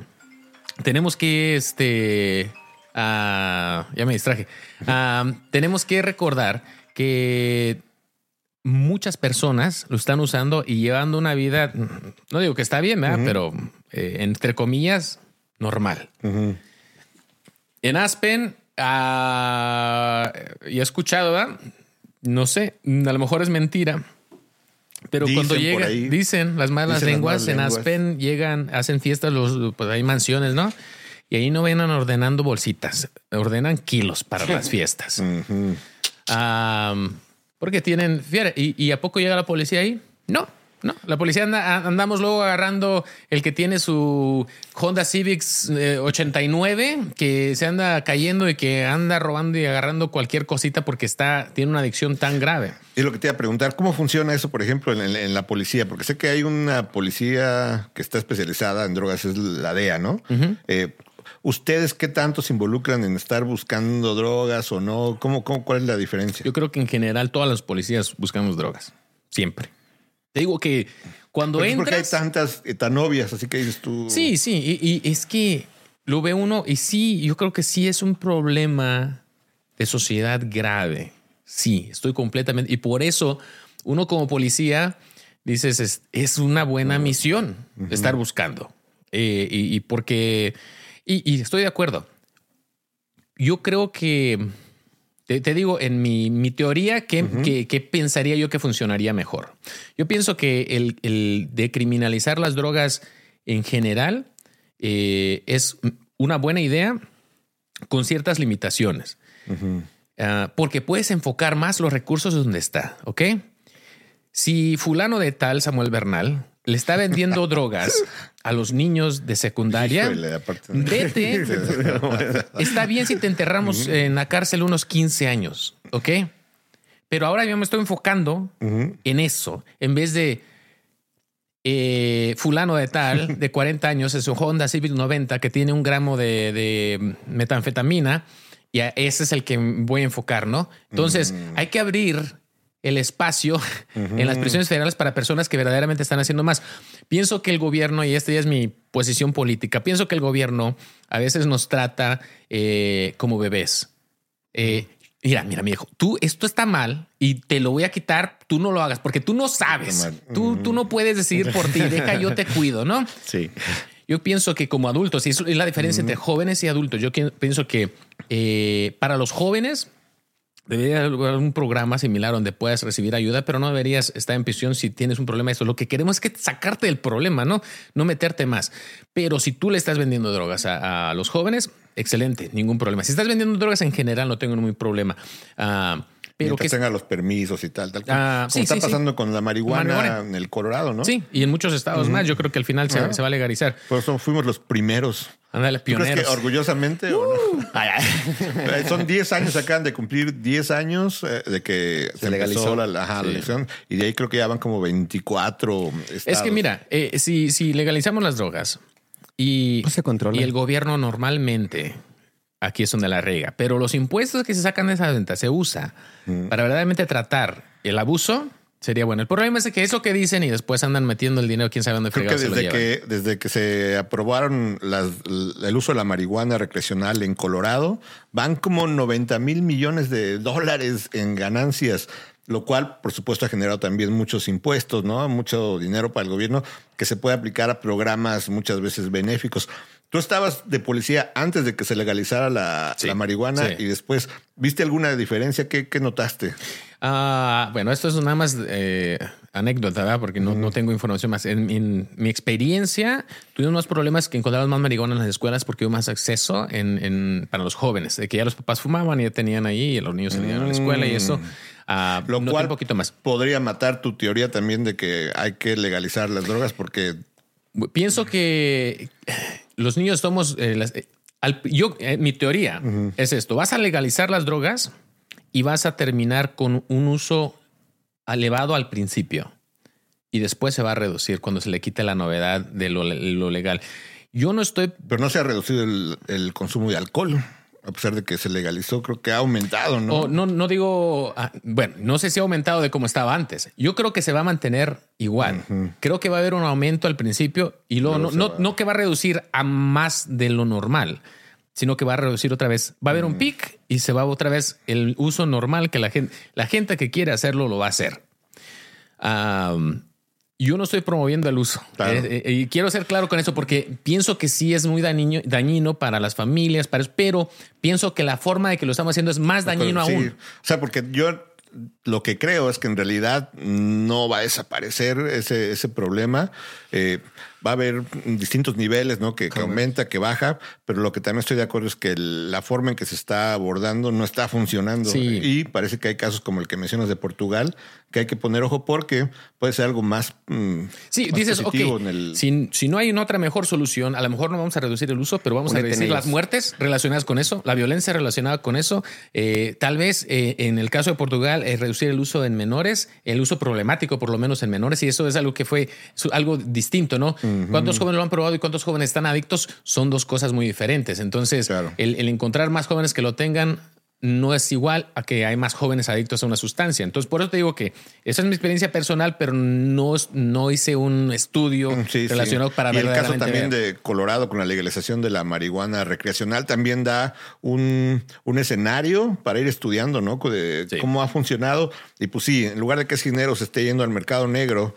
tenemos que, este, ah, ya me distraje, Ah, tenemos que recordar que muchas personas lo están usando y llevando una vida, no digo que está bien, ¿verdad? pero eh, entre comillas, normal. En Aspen, ah, y he escuchado, ¿verdad? No sé, a lo mejor es mentira. Pero Dicen cuando llega, ahí. dicen las malas Dicen las lenguas, malas en lenguas. Aspen llegan, hacen fiestas, los, pues hay mansiones, ¿no? Y ahí no vienen ordenando bolsitas, ordenan kilos para las fiestas. Ujú. Am, porque tienen. ¿Y, y a poco llega la policía ahí? No, no. La policía anda, andamos luego agarrando el que tiene su Honda Civics eh, 89, que se anda cayendo y que anda robando y agarrando cualquier cosita porque está, tiene una adicción tan grave. Es lo que te iba a preguntar, ¿cómo funciona eso, por ejemplo, en, en la policía? Porque sé que hay una policía que está especializada en drogas, es la DEA, ¿no? Eh, ¿Ustedes qué tanto se involucran en estar buscando drogas o no? ¿Cómo, cómo, ¿Cuál es la diferencia? Yo creo que en general todas las policías buscamos drogas. Siempre. Te digo que cuando Pero es entras... porque hay tantas eh, tan obvias, así que dices tú. Sí, sí, y, y es que lo ve uno y sí, yo creo que sí es un problema de sociedad grave. Sí, estoy completamente... Y por eso uno como policía dices, es, es una buena misión estar buscando. Eh, y, y porque... Y, y estoy de acuerdo. Yo creo que... Te, te digo, en mi, mi teoría, ¿qué, qué- qué pensaría yo que funcionaría mejor? Yo pienso que el, el decriminalizar las drogas en general eh, es una buena idea con ciertas limitaciones. Ah, porque puedes enfocar más los recursos donde está, ¿ok? Si fulano de tal, Samuel Bernal, le está vendiendo drogas a los niños de secundaria, Híjole, vete. Está bien si te enterramos en la cárcel unos 15 años, ¿ok? Pero ahora yo me estoy enfocando en eso, en vez de eh, fulano de tal, de 40 años, es un Honda Civic 90 que tiene un gramo de, de metanfetamina y a ese es el que voy a enfocar, ¿no? Entonces hay que abrir el espacio en las prisiones federales para personas que verdaderamente están haciendo más. Pienso que el gobierno, y esta ya es mi posición política, pienso que el gobierno a veces nos trata eh, como bebés. Eh, mira, mira, mi hijo, tú esto está mal y te lo voy a quitar, tú no lo hagas porque tú no sabes. Tú, tú no puedes decidir por ti, deja yo te cuido, ¿no? Sí. Yo pienso que como adultos, y es la diferencia entre jóvenes y adultos, yo pienso que eh, para los jóvenes debería haber un programa similar donde puedas recibir ayuda, pero no deberías estar en prisión si tienes un problema. Eso lo que queremos es que sacarte del problema, no, no meterte más. Pero si tú le estás vendiendo drogas a, a los jóvenes, excelente, ningún problema. Si estás vendiendo drogas en general, no tengo ningún problema. Ah, pero Mientras que tenga los permisos y tal, tal. Ah, como sí, está sí, sí. pasando con la marihuana, Marihuana. en el Colorado, ¿no? sí, y en muchos estados más, yo creo que al final se- Ah. se, va a legalizar. Por eso fuimos los primeros. Ándale, ¿Tú crees que pioneros. orgullosamente o no? Eh, Son 10 años, acaban de cumplir 10 años eh, de que se, legalizó. legalizó la, ajá, la Sí. elección y de ahí creo que ya van como 24 estados. Es que mira, eh, si, si legalizamos las drogas y, Pues se controla. y el gobierno normalmente, aquí es donde la rega, pero los impuestos que se sacan de esa venta se usa para verdaderamente tratar el abuso, sería bueno. El problema es que eso que dicen y después andan metiendo el dinero, quién sabe dónde Creo que desde que, desde que se aprobaron las- el uso de la marihuana recreacional en Colorado, van como 90 mil millones de dólares en ganancias, lo cual, por supuesto, ha generado también muchos impuestos, ¿no? Mucho dinero para el gobierno que se puede aplicar a programas muchas veces benéficos. Tú estabas de policía antes de que se legalizara la, Sí, la marihuana sí. y después, ¿viste alguna diferencia? ¿Qué, qué notaste? Ah, bueno, esto es nada más eh, anécdota, ¿verdad? Porque no, no tengo información más. En, en mi experiencia, tuvimos más problemas que encontramos más marihuana en las escuelas porque hubo más acceso en, en- para los jóvenes, de que ya los papás fumaban y ya tenían ahí y los niños salían a la escuela y eso. ah, Lo cual un poquito más. podría matar tu teoría también de que hay que legalizar las drogas porque Pienso que los niños somos. eh, las- eh, al- yo, eh, mi teoría es esto: vas a legalizar las drogas y vas a terminar con un uso elevado al principio y después se va a reducir cuando se le quite la novedad de lo, lo legal. Yo no estoy Pero no se ha reducido el, el consumo de alcohol, a pesar de que se legalizó, creo que ha aumentado, ¿no? No, no digo, ah, bueno, no sé si ha aumentado de como estaba antes. Yo creo que se va a mantener igual. Creo que va a haber un aumento al principio y luego no, no, no que va a reducir a más de lo normal, sino que va a reducir otra vez. Va a haber un pic y se va otra vez el uso normal que la gente, la gente que quiere hacerlo lo va a hacer. Am, yo no estoy promoviendo el uso. Claro. Eh, eh, y quiero ser claro con eso porque pienso que sí es muy dañino, dañino para las familias, para, pero pienso que la forma de que lo estamos haciendo es más dañino Sí. aún. O sea, porque yo lo que creo es que en realidad no va a desaparecer ese, ese problema. Eh, va a haber distintos niveles, ¿no? Que, que aumenta, que baja, pero lo que también estoy de acuerdo es que la forma en que se está abordando no está funcionando. Sí. Y parece que hay casos como el que mencionas de Portugal, que hay que poner ojo porque puede ser algo más, mm, Sí, más dices, ok, positivo en el... si, si no hay una otra mejor solución, a lo mejor no vamos a reducir el uso, pero vamos a reducir las ellos. muertes relacionadas con eso, la violencia relacionada con eso. Eh, tal vez eh, en el caso de Portugal, eh, reducir el uso en menores, el uso problemático por lo menos en menores, y eso es algo que fue su- algo distinto, ¿no? ¿Cuántos jóvenes lo han probado y cuántos jóvenes están adictos? Son dos cosas muy diferentes. Entonces, Claro. el, el encontrar más jóvenes que lo tengan no es igual a que hay más jóvenes adictos a una sustancia. Entonces, por eso te digo que esa es mi experiencia personal, pero no, no hice un estudio Mm, Sí, relacionado sí. para y el caso también ver. de Colorado con la legalización de la marihuana recreacional también da un, un escenario para ir estudiando, ¿no? De Sí. cómo ha funcionado. Y pues sí, en lugar de que ese dinero se esté yendo al mercado negro,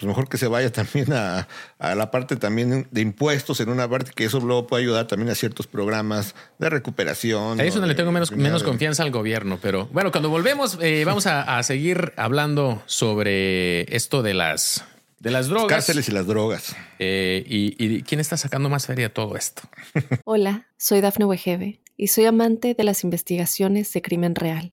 pues mejor que se vaya también a, a la parte también de impuestos en una parte que eso luego puede ayudar también a ciertos programas de recuperación. Ahí es ¿no? donde le tengo menos, menos de- confianza al gobierno, pero bueno, cuando volvemos eh, vamos a, a seguir hablando sobre esto de las de las drogas. Cárceles y las drogas. Eh, y, y quién está sacando más feria todo esto. Hola, soy Dafne Wegebe y soy amante de las investigaciones de crimen real.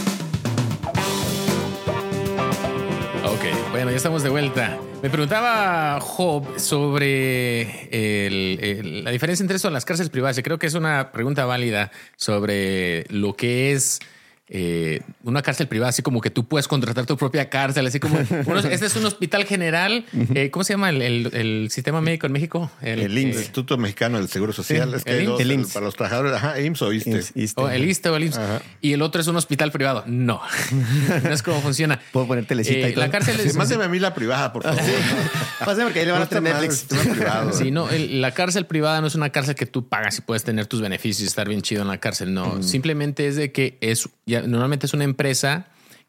Ok, bueno, ya estamos de vuelta. Me preguntaba Job sobre la diferencia entre eso y las cárceles privadas. Yo creo que es una pregunta válida sobre lo que es eh, una cárcel privada, así como que tú puedes contratar tu propia cárcel, así como unos- este es un hospital general. Eh, ¿Cómo se llama el, el- el sistema médico en México? El eh, Instituto Mexicano del Seguro Social. Sí, es que dos, IMSS. El IMSS. para los trabajadores. Ajá, IMSS o iste. o el ISSSTE o el IMSS. Ajá. Y el otro es un hospital privado. No, no es como funciona. Puedo poner telecita y Eh, todo. la cárcel es... Sí, mándeme a mí la privada, por favor. Pásame porque ahí le van a tener Netflix. privado. Sí, no, el- la cárcel privada no es una cárcel que tú pagas y puedes tener tus beneficios y estar bien chido en la cárcel. No, simplemente es de que es ya, normalmente es una empresa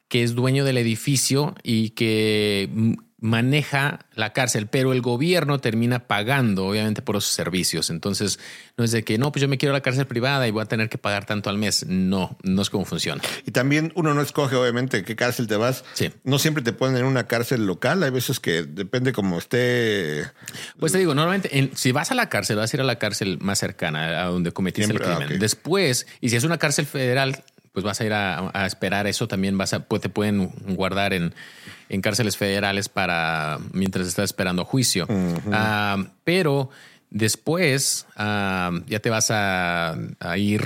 que es dueño del edificio y que maneja la cárcel, pero el gobierno termina pagando, obviamente, por esos servicios. Entonces, no es de que no, pues yo me quiero a la cárcel privada y voy a tener que pagar tanto al mes. No, no es como funciona. Y también uno no escoge, obviamente, qué cárcel te vas. Sí. No siempre te ponen en una cárcel local. Hay veces que depende como esté. Pues te digo, normalmente en- si vas a la cárcel, vas a ir a la cárcel más cercana a donde cometiste Siempre, el ah, crimen. Después, y si es una cárcel federal, pues vas a ir a, a esperar eso. También vas a, pues te pueden guardar en, en cárceles federales para mientras estás esperando juicio. Ah, pero después ah, ya te vas a, a ir,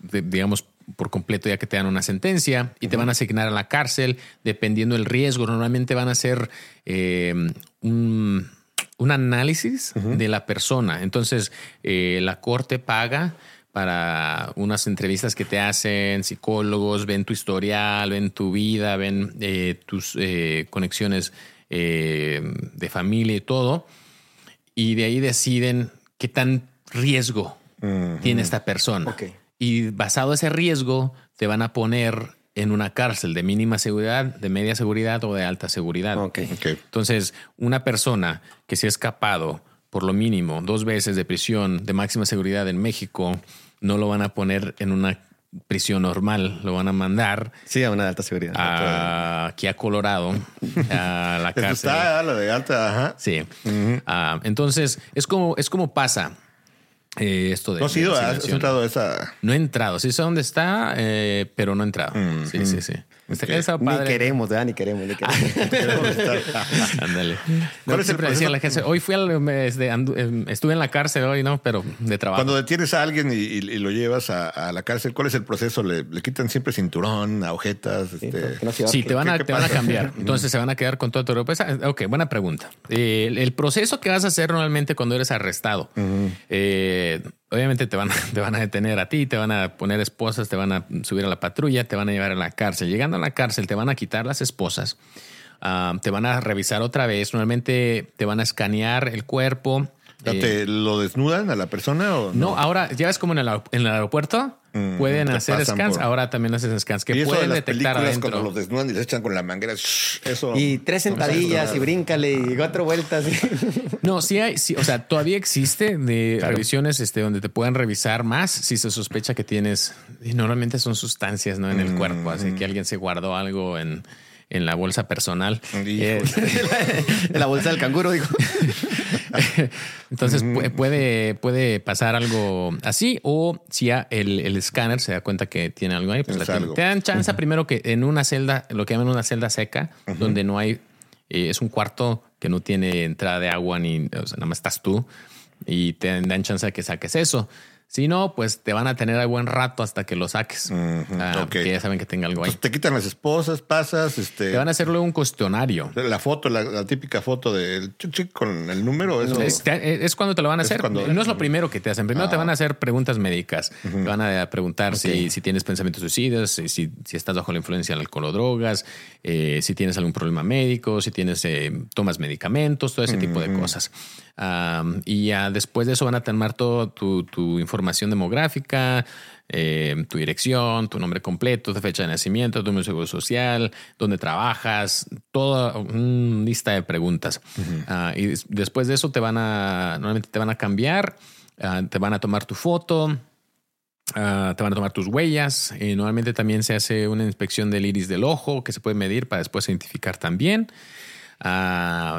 de- digamos, por completo ya que te dan una sentencia y te van a asignar a la cárcel dependiendo del riesgo. Normalmente van a hacer eh, un, un análisis de la persona. Entonces, eh, la corte paga para unas entrevistas que te hacen psicólogos, ven tu historial, ven tu vida, ven eh, tus eh, conexiones eh, de familia y todo. Y de ahí deciden qué tan riesgo tiene esta persona. Y basado ese riesgo, te van a poner en una cárcel de mínima seguridad, de media seguridad o de alta seguridad. Entonces, una persona que se ha escapado por lo mínimo dos veces de prisión de máxima seguridad en México, no lo van a poner en una prisión normal, lo van a mandar Sí, a una de alta seguridad. a, aquí a Colorado, a la cárcel. está la de alta, ajá. Sí. Ah, entonces, es como, es como pasa eh, esto de. ¿No has ido? ¿Has entrado a esa? No he entrado. Sí sé dónde está, eh, pero no he entrado. Sí, sí, sí. Está Ni queremos, ¿verdad? Ni queremos, ni queremos. Ándale. ¿Cuál No, es el decía proceso? la gente, hoy fui al, este, andu- em, estuve en la cárcel hoy, ¿no? Pero de trabajo. Cuando detienes a alguien y, y- y lo llevas a, a la cárcel, ¿cuál es el proceso? ¿Le, le quitan siempre cinturón, agujetas? Sí, Este... no Sí, te van, a, cambiar. Entonces se van a quedar con toda tu ropa. Ok, buena pregunta. Eh, el, el proceso que vas a hacer normalmente cuando eres arrestado, eh, obviamente te van, a, detener a ti, te van a poner esposas, te van a subir a la patrulla, te van a llevar a la cárcel. Llegando a la cárcel, te van a quitar las esposas, ah, te van a revisar otra vez. Normalmente te van a escanear el cuerpo. ¿Ya eh, ¿Te lo desnudan a la persona o no, ahora ya ves como en el, aer- en el aeropuerto Mm, pueden te hacer scans. por- Ahora también hacen scans que y eso de pueden las detectar películas adentro. cuando los desnudan y les echan con la manguera, shh, eso. Y tres sentadillas y bríncale y cuatro vueltas. No, sí hay, sí, o sea, todavía existe de revisiones este, donde te pueden revisar más si se sospecha que tienes, y normalmente son sustancias ¿no? en el cuerpo, así que alguien se guardó algo en, en la bolsa personal. Eh, En la bolsa del canguro, digo. Entonces puede, puede pasar algo así o si ya el, el escáner se da cuenta que tiene algo ahí, pues Es la algo. te dan chance primero que en una celda, lo que llaman una celda seca, donde no hay, eh, es un cuarto que no tiene entrada de agua ni, o sea, nada más estás tú y te dan chance de que saques eso. Si no, pues te van a tener a buen rato hasta que lo saques. Ah, ok. Que ya saben que tenga algo ahí. Entonces te quitan las esposas, pasas, este. Te van a hacer luego un cuestionario. La foto, la, la típica foto del chic con el número, eso. Es, te- es cuando te lo van a hacer. cuando- no es lo primero que te hacen. Primero te van a hacer preguntas médicas. Te van a preguntar si, si tienes pensamientos suicidas, si, si, si estás bajo la influencia del alcohol o drogas, eh, si tienes algún problema médico, si tienes eh, tomas medicamentos, todo ese tipo de cosas. Y ya después de eso van a tomar toda tu, tu información demográfica, eh, tu dirección, tu nombre completo, tu fecha de nacimiento, tu número de seguro social, dónde trabajas, toda una lista de preguntas. Ah, y des- después de eso te van a, normalmente te van a cambiar, ah, te van a tomar tu foto, ah, te van a tomar tus huellas. Y normalmente también se hace una inspección del iris del ojo que se puede medir para después identificar también.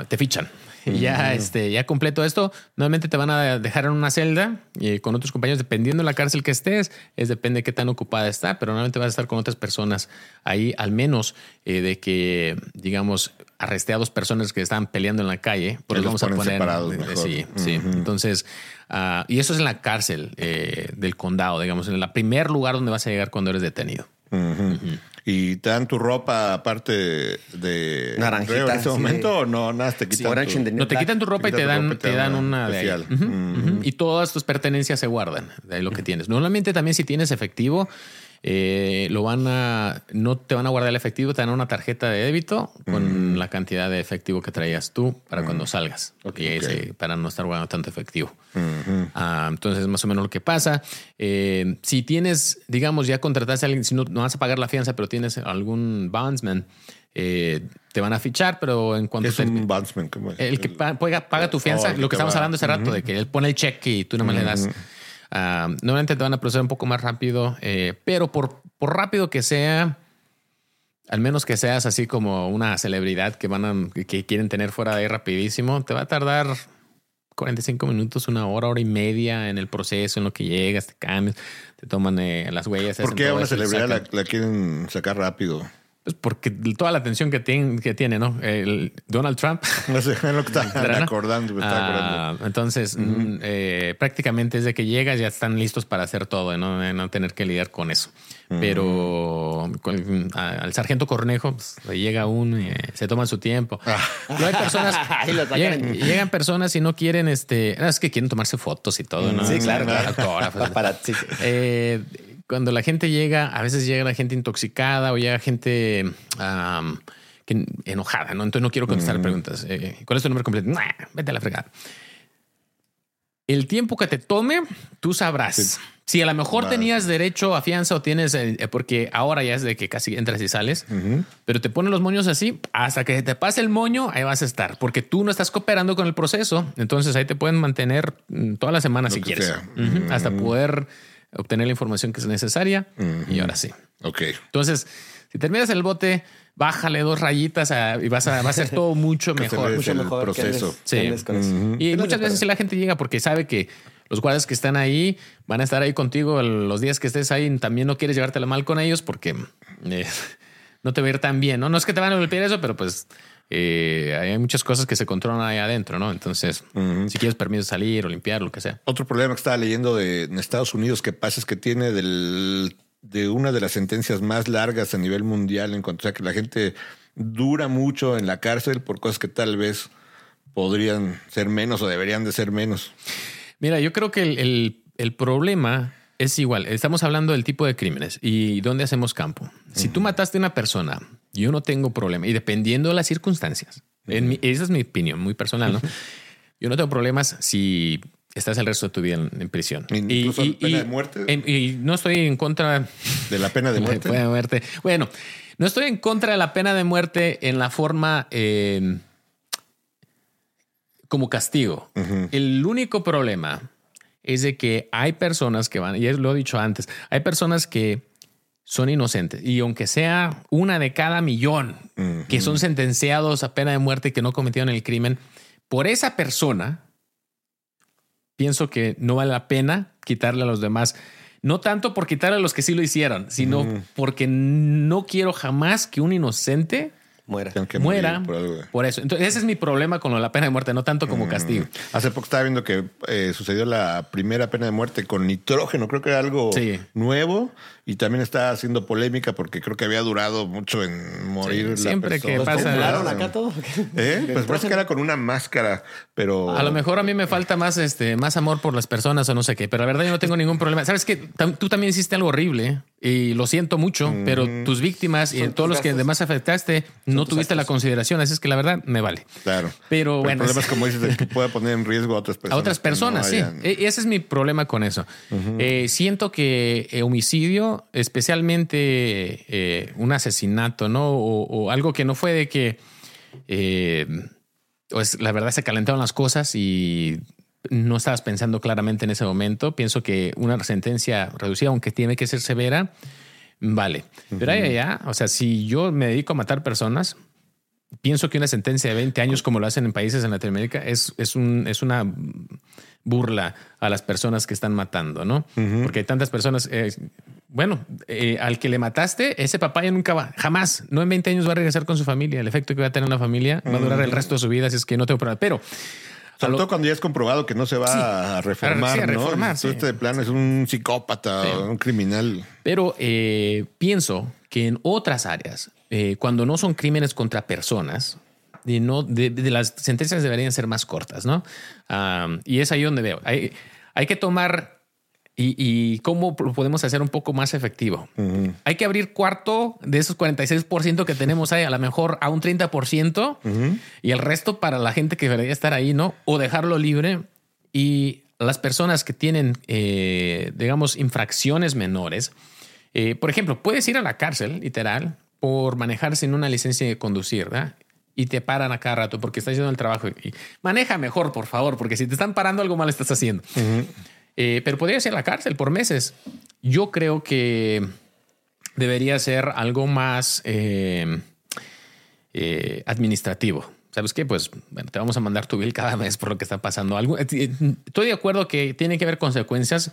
Te fichan. Y ya, este, ya completo esto, normalmente te van a dejar en una celda y con otros compañeros, dependiendo de la cárcel que estés, es depende de qué tan ocupada está, pero normalmente vas a estar con otras personas ahí, al menos eh, de que, digamos, arresté a dos personas que estaban peleando en la calle, pues los vamos a poner. separados eh, mejor. Sí, sí. Entonces, ah, y eso es en la cárcel eh, del condado, digamos, en el primer lugar donde vas a llegar cuando eres detenido. Ujú. Y te dan tu ropa aparte de Naranjita, en ese sí. momento o no, nada, te quitan. Tu- No te quitan tu ropa y Te dan, ropa te te dan dan una de ahí. Y todas tus pertenencias se guardan de ahí lo que tienes. Normalmente también si tienes efectivo, eh, lo van a, no te van a guardar el efectivo, te dan una tarjeta de débito Mm. con la cantidad de efectivo que traías tú para cuando salgas. Para no estar guardando tanto efectivo. Ah, entonces, más o menos lo que pasa. Eh, si tienes, digamos, ya contrataste a alguien, si no, no vas a pagar la fianza, pero tienes algún bondsman, eh, te van a fichar, pero en ¿Qué cuanto es te- un bondsman? ¿Cómo es? el que pa- paga, paga tu Oh, fianza, que lo que estamos va. hablando hace rato, de que él pone el cheque y tú no me le das. Ah, normalmente te van a proceder un poco más rápido, eh, pero por, por rápido que sea, al menos que seas así como una celebridad que van a, que quieren tener fuera de ahí rapidísimo, te va a tardar 45 minutos, una hora, hora y media en el proceso, en lo que llegas, te cambias, te toman eh, las huellas. ¿Por qué a una celebridad la quieren sacar rápido? Pues porque toda la atención que tiene, que tiene ¿no? El Donald Trump. No sé, lo que ¿verdad? acordando. Ah, entonces, mm, eh, prácticamente desde que llegas ya están listos para hacer todo, ¿no? No tener que lidiar con eso. Pero con- a- al sargento Cornejo pues, le llega uno y eh, se toman su tiempo. Ah. Luego hay personas, llegan, llegan personas y no quieren, este, ah, es que quieren tomarse fotos y todo, ¿no? Sí, claro, claro. Autógrafos. Para- sí. Eh, cuando la gente llega, a veces llega la gente intoxicada o llega gente am, que- enojada, ¿no? Entonces no quiero contestar preguntas. Eh, ¿Cuál es tu nombre completo? Nah, vete a la fregada. El tiempo que te tome, tú sabrás. Si a lo mejor Vale. tenías derecho a fianza o tienes, eh, porque ahora ya es de que casi entras y sales, pero te ponen los moños así, hasta que te pase el moño, ahí vas a estar, porque tú no estás cooperando con el proceso, entonces ahí te pueden mantener mm, toda la semana Lo si quieres, sea. Ujú, hasta poder obtener la información que es necesaria y ahora sí. Ok. Entonces, si terminas el bote, bájale dos rayitas a- y vas a, va a ser todo mucho mejor. Mucho el mejor que proceso. Sí. andes con eso. Y muchas veces si la gente llega porque sabe que los guardias que están ahí van a estar ahí contigo los días que estés ahí. También no quieres llevártela mal con ellos porque eh, no te va a ir tan bien. No, no es que te van a golpear eso, pero pues eh, hay muchas cosas que se controlan ahí adentro, ¿no? Entonces, si quieres permiso de salir o limpiar, lo que sea. Otro problema que estaba leyendo de en Estados Unidos que pasa es que tiene del, de una de las sentencias más largas a nivel mundial en cuanto a que la gente dura mucho en la cárcel por cosas que tal vez podrían ser menos o deberían de ser menos. Mira, yo creo que el, el- el problema es igual. Estamos hablando del tipo de crímenes y dónde hacemos campo. Si tú mataste a una persona, yo no tengo problema. Y dependiendo de las circunstancias, en mi- esa es mi opinión muy personal, ¿no? Yo no tengo problemas si estás el resto de tu vida en, en prisión. Incluso pena de muerte. en- y no estoy en contra De la pena de muerte. Pena de muerte. Bueno, no estoy en contra de la pena de muerte en la forma eh, como castigo. El único problema es de que hay personas que van, y lo he dicho antes, hay personas que son inocentes y aunque sea una de cada millón que son sentenciados a pena de muerte y que no cometieron el crimen, por esa persona pienso que no vale la pena quitarle a los demás. No tanto por quitarle a los que sí lo hicieron, sino porque no quiero jamás que un inocente muera. Muera por algo. por eso. Entonces, ese es mi problema con lo de la pena de muerte, no tanto como castigo. Hace poco estaba viendo que eh, sucedió la primera pena de muerte con nitrógeno. Creo que era algo Sí. nuevo y también está haciendo polémica porque creo que había durado mucho en morir. Sí, la siempre que pasa- ¿Compraron acá todo? ¿Eh? Pues parece que era con una máscara, pero. A lo mejor a mí me falta más, este, más amor por las personas o no sé qué, pero la verdad yo no tengo ningún problema. Sabes que tú también hiciste algo horrible y lo siento mucho, pero tus víctimas y todos los que además afectaste no tuviste la consideración, así es que la verdad me vale. Claro. Pero el bueno, problema es- como dices, que puede poner en riesgo a otras personas. A otras no personas, sí. hayan- E- ese es mi problema con eso. Eh, siento que eh, especialmente eh, un asesinato, ¿no? O, o algo que no fue de que, eh, pues la verdad se calentaron las cosas y no estabas pensando claramente en ese momento. Pienso que una sentencia reducida, aunque tiene que ser severa, vale. Pero ahí allá, o sea, si yo me dedico a matar personas, pienso que una sentencia de 20 años, como lo hacen en países en Latinoamérica, es, es, un, es una burla a las personas que están matando, ¿no? Porque hay tantas personas. eh, bueno, eh, al que le mataste, ese papá ya nunca va, jamás, no en 20 años va a regresar con su familia. El efecto que va a tener en la familia va a durar el resto de su vida, así es que no tengo problema. Pero Sobre todo cuando ya es comprobado que no se va Sí. a reformar, Sí, a ¿no? reformar, Tú sí. Este de plano es un psicópata, un criminal. Pero eh, pienso que en otras áreas, eh, cuando no son crímenes contra personas, y no, de, de las sentencias deberían ser más cortas, ¿no? Ah, y es ahí donde veo. Hay, hay que tomar y, y cómo lo podemos hacer un poco más efectivo. Hay que abrir cuarto de esos 46% que tenemos ahí, a lo mejor a un 30% y el resto para la gente que debería estar ahí, ¿no? O dejarlo libre y las personas que tienen, eh, digamos, infracciones menores. eh, por ejemplo, puedes ir a la cárcel, literal, por manejar sin una licencia de conducir, ¿verdad? Y te paran a cada rato porque estás haciendo el trabajo. Y maneja mejor, por favor, porque si te están parando, algo mal estás haciendo. Eh, pero podrías ir a la cárcel por meses. Yo creo que debería ser algo más eh, eh, administrativo. ¿Sabes qué? Pues bueno, te vamos a mandar tu bill cada mes por lo que está pasando. Algo, estoy de acuerdo que tiene que haber consecuencias,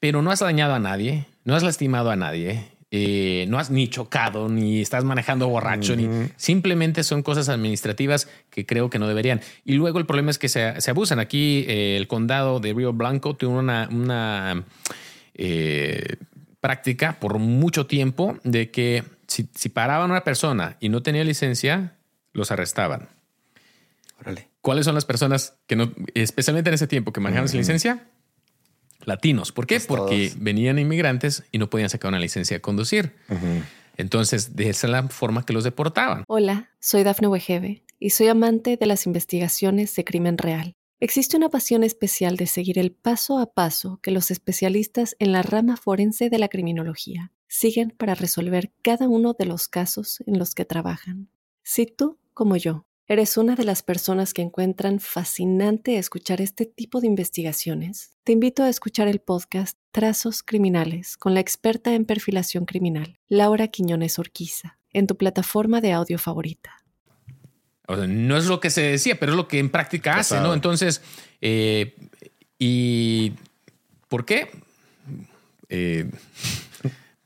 pero no has dañado a nadie, no has lastimado a nadie, eh, no has ni chocado, ni estás manejando borracho, ni simplemente son cosas administrativas que creo que no deberían. Y luego el problema es que se, se abusan. Aquí eh, el condado de Río Blanco tuvo una, una eh, práctica por mucho tiempo de que si, si paraban a una persona y no tenía licencia, los arrestaban. Órale. ¿Cuáles son las personas que no, especialmente en ese tiempo, que manejaban sin licencia? Latinos. ¿Por qué? Pues Porque todos. venían inmigrantes y no podían sacar una licencia de conducir. Entonces, de esa es la forma que los deportaban. Hola, soy Dafne Wegebe y soy amante de las investigaciones de crimen real. Existe una pasión especial de seguir el paso a paso que los especialistas en la rama forense de la criminología siguen para resolver cada uno de los casos en los que trabajan. Si tú, como yo, eres una de las personas que encuentran fascinante escuchar este tipo de investigaciones, te invito a escuchar el podcast Trazos Criminales con la experta en perfilación criminal, Laura Quiñones Orquiza, en tu plataforma de audio favorita. O sea, no es lo que se decía, pero es lo que en práctica hace. ¿no? Entonces, eh, ¿y por qué? Eh,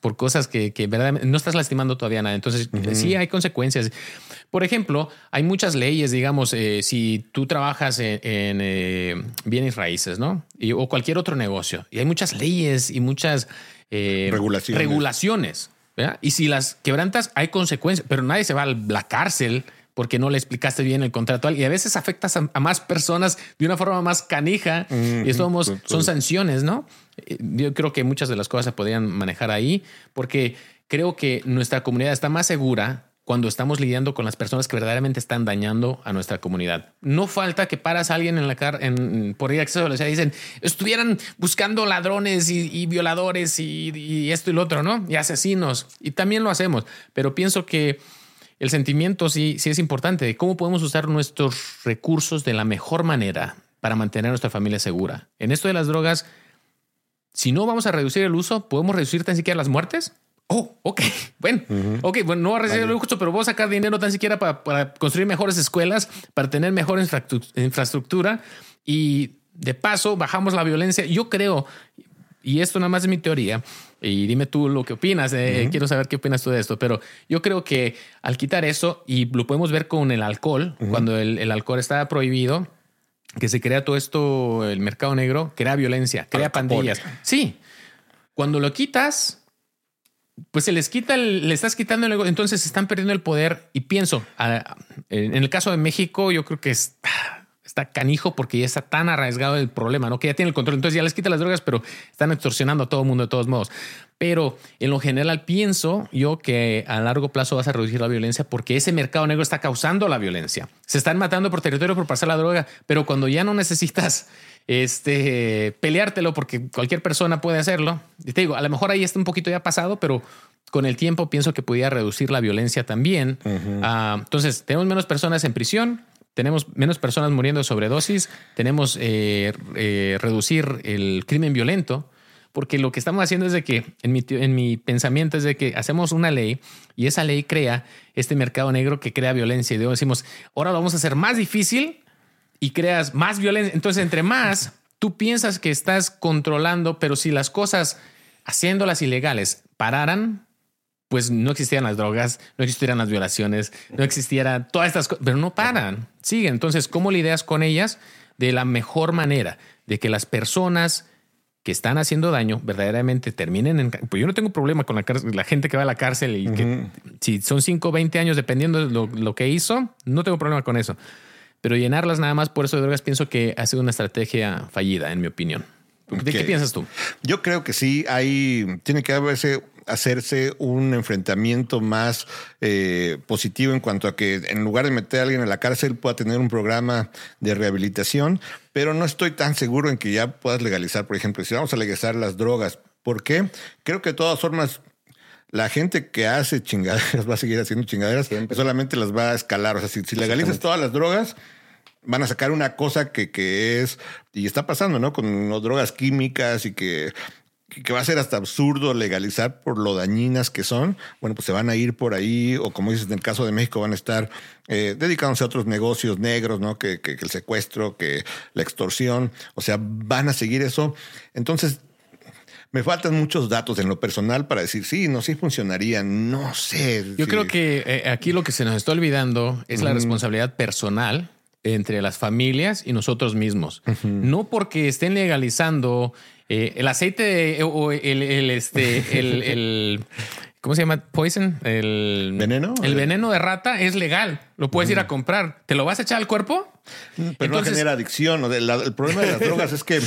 por cosas que, que verdaderamente no estás lastimando todavía nada. Entonces, sí hay consecuencias. Por ejemplo, hay muchas leyes, digamos, eh, si tú trabajas en, en, eh, bienes raíces, ¿no? Y- o cualquier otro negocio. Y hay muchas leyes y muchas eh, Regulaciones. regulaciones, ¿verdad? Y si las quebrantas, hay consecuencias, pero nadie se va a la cárcel porque no le explicaste bien el contrato. Y a veces afectas a, a más personas de una forma más canija y esto son sanciones, ¿no? Eh, Yo creo que muchas de las cosas se podrían manejar ahí porque creo que nuestra comunidad está más segura cuando estamos lidiando con las personas que verdaderamente están dañando a nuestra comunidad. No falta que paras a alguien en la car en, por ir a acceso a la velocidad y dicen estuvieran buscando ladrones y, y violadores y, y esto y lo otro, ¿no? Y asesinos. Y también lo hacemos. Pero pienso que el sentimiento sí, sí es importante de cómo podemos usar nuestros recursos de la mejor manera para mantener a nuestra familia segura. En esto de las drogas, si no vamos a reducir el uso, ¿podemos reducir tan siquiera las muertes? Oh, ok. Bueno, ok, bueno, no va a reducir el uso, pero voy a sacar dinero tan siquiera para, para construir mejores escuelas, para tener mejor infraestructura y de paso bajamos la violencia. Yo creo, y esto nada más es mi teoría, y dime tú lo que opinas, eh, quiero saber qué opinas tú de esto, pero yo creo que al quitar eso, y lo podemos ver con el alcohol, cuando el, el alcohol está prohibido, que se crea todo esto, el mercado negro, crea violencia, crea pandillas. Sí, cuando lo quitas, pues se les quita, le estás quitando el entonces están perdiendo el poder. Y pienso, en el caso de México, yo creo que es, está canijo porque ya está tan arraigado el problema, ¿no? Que ya tiene el control. Entonces ya les quita las drogas, pero están extorsionando a todo el mundo de todos modos. Pero en lo general pienso yo que a largo plazo vas a reducir la violencia porque ese mercado negro está causando la violencia. Se están matando por territorio por pasar la droga, pero cuando ya no necesitas este, peleártelo porque cualquier persona puede hacerlo. Y te digo, a lo mejor ahí está un poquito ya pasado, pero con el tiempo pienso que podía reducir la violencia también. Ah, entonces, tenemos menos personas en prisión, tenemos menos personas muriendo de sobredosis, tenemos eh, eh, reducir el crimen violento, porque lo que estamos haciendo es de que, en mi, en mi pensamiento es de que hacemos una ley y esa ley crea este mercado negro que crea violencia y decimos, ahora lo vamos a hacer más difícil y creas más violencia. Entonces, entre más tú piensas que estás controlando, pero si las cosas haciéndolas ilegales pararan, pues no existieran las drogas, no existieran las violaciones, no existieran todas estas cosas, pero no paran, siguen. Entonces, ¿cómo lidias con ellas? De la mejor manera, de que las personas que están haciendo daño verdaderamente terminen en... Pues yo no tengo problema con la, la gente que va a la cárcel y que si son 5 o 20 años, dependiendo de lo, lo que hizo, no tengo problema con eso. Pero llenarlas nada más por eso de drogas pienso que ha sido una estrategia fallida, en mi opinión. ¿De qué piensas tú? Yo creo que sí, hay, tiene que haberse hacerse un enfrentamiento más eh, positivo en cuanto a que en lugar de meter a alguien en la cárcel pueda tener un programa de rehabilitación, pero no estoy tan seguro en que ya puedas legalizar, por ejemplo, si vamos a legalizar las drogas. ¿Por qué? Creo que de todas formas la gente que hace chingaderas va a seguir haciendo chingaderas, solamente las va a escalar. O sea, si, legalizas todas las drogas, van a sacar una cosa que, que es, y está pasando, ¿no? Con drogas químicas y que, que va a ser hasta absurdo legalizar por lo dañinas que son. Bueno, pues se van a ir por ahí, o como dices, en el caso de México, van a estar eh, dedicándose a otros negocios negros, ¿no? Que, que, que el secuestro, que la extorsión, o sea, van a seguir eso. Entonces, me faltan muchos datos en lo personal para decir, sí, no, sí funcionaría, no sé. Yo creo que eh, aquí lo que se nos está olvidando es la responsabilidad personal entre las familias y nosotros mismos. No porque estén legalizando eh, el aceite o el, el, este, el ¿Cómo se llama? Poison. El veneno. El veneno de rata es legal. Lo puedes ir a comprar. ¿Te lo vas a echar al cuerpo? Mm, pero no genera adicción. El problema de las drogas es que,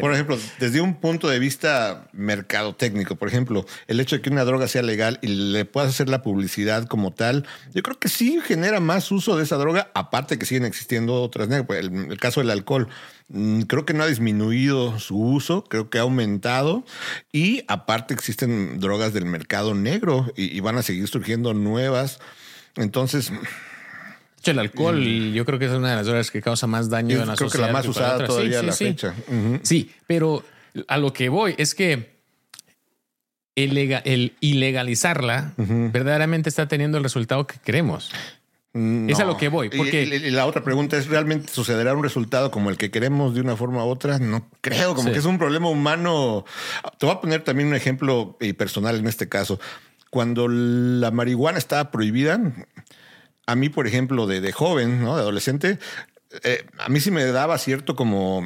por ejemplo, desde un punto de vista mercadotécnico, por ejemplo, el hecho de que una droga sea legal y le puedas hacer la publicidad como tal, yo creo que sí genera más uso de esa droga, aparte que siguen existiendo otras. El, el caso del alcohol. Mm, creo que no ha disminuido su uso, creo que ha aumentado y aparte existen drogas del mercado negro y, van a seguir surgiendo nuevas. Entonces... El alcohol, y yo creo que es una de las drogas que causa más daño en la creo sociedad. que la más usada todavía a la fecha. Sí, pero a lo que voy es que el, el ilegalizarla verdaderamente está teniendo el resultado que queremos. Es a lo que voy. Porque y, la otra pregunta es: ¿realmente sucederá un resultado como el que queremos de una forma u otra? No creo, como que es un problema humano. Te voy a poner también un ejemplo eh, personal en este caso. Cuando la marihuana estaba prohibida, a mí, por ejemplo, de, de joven, ¿no? de adolescente, eh, a mí sí me daba cierto como,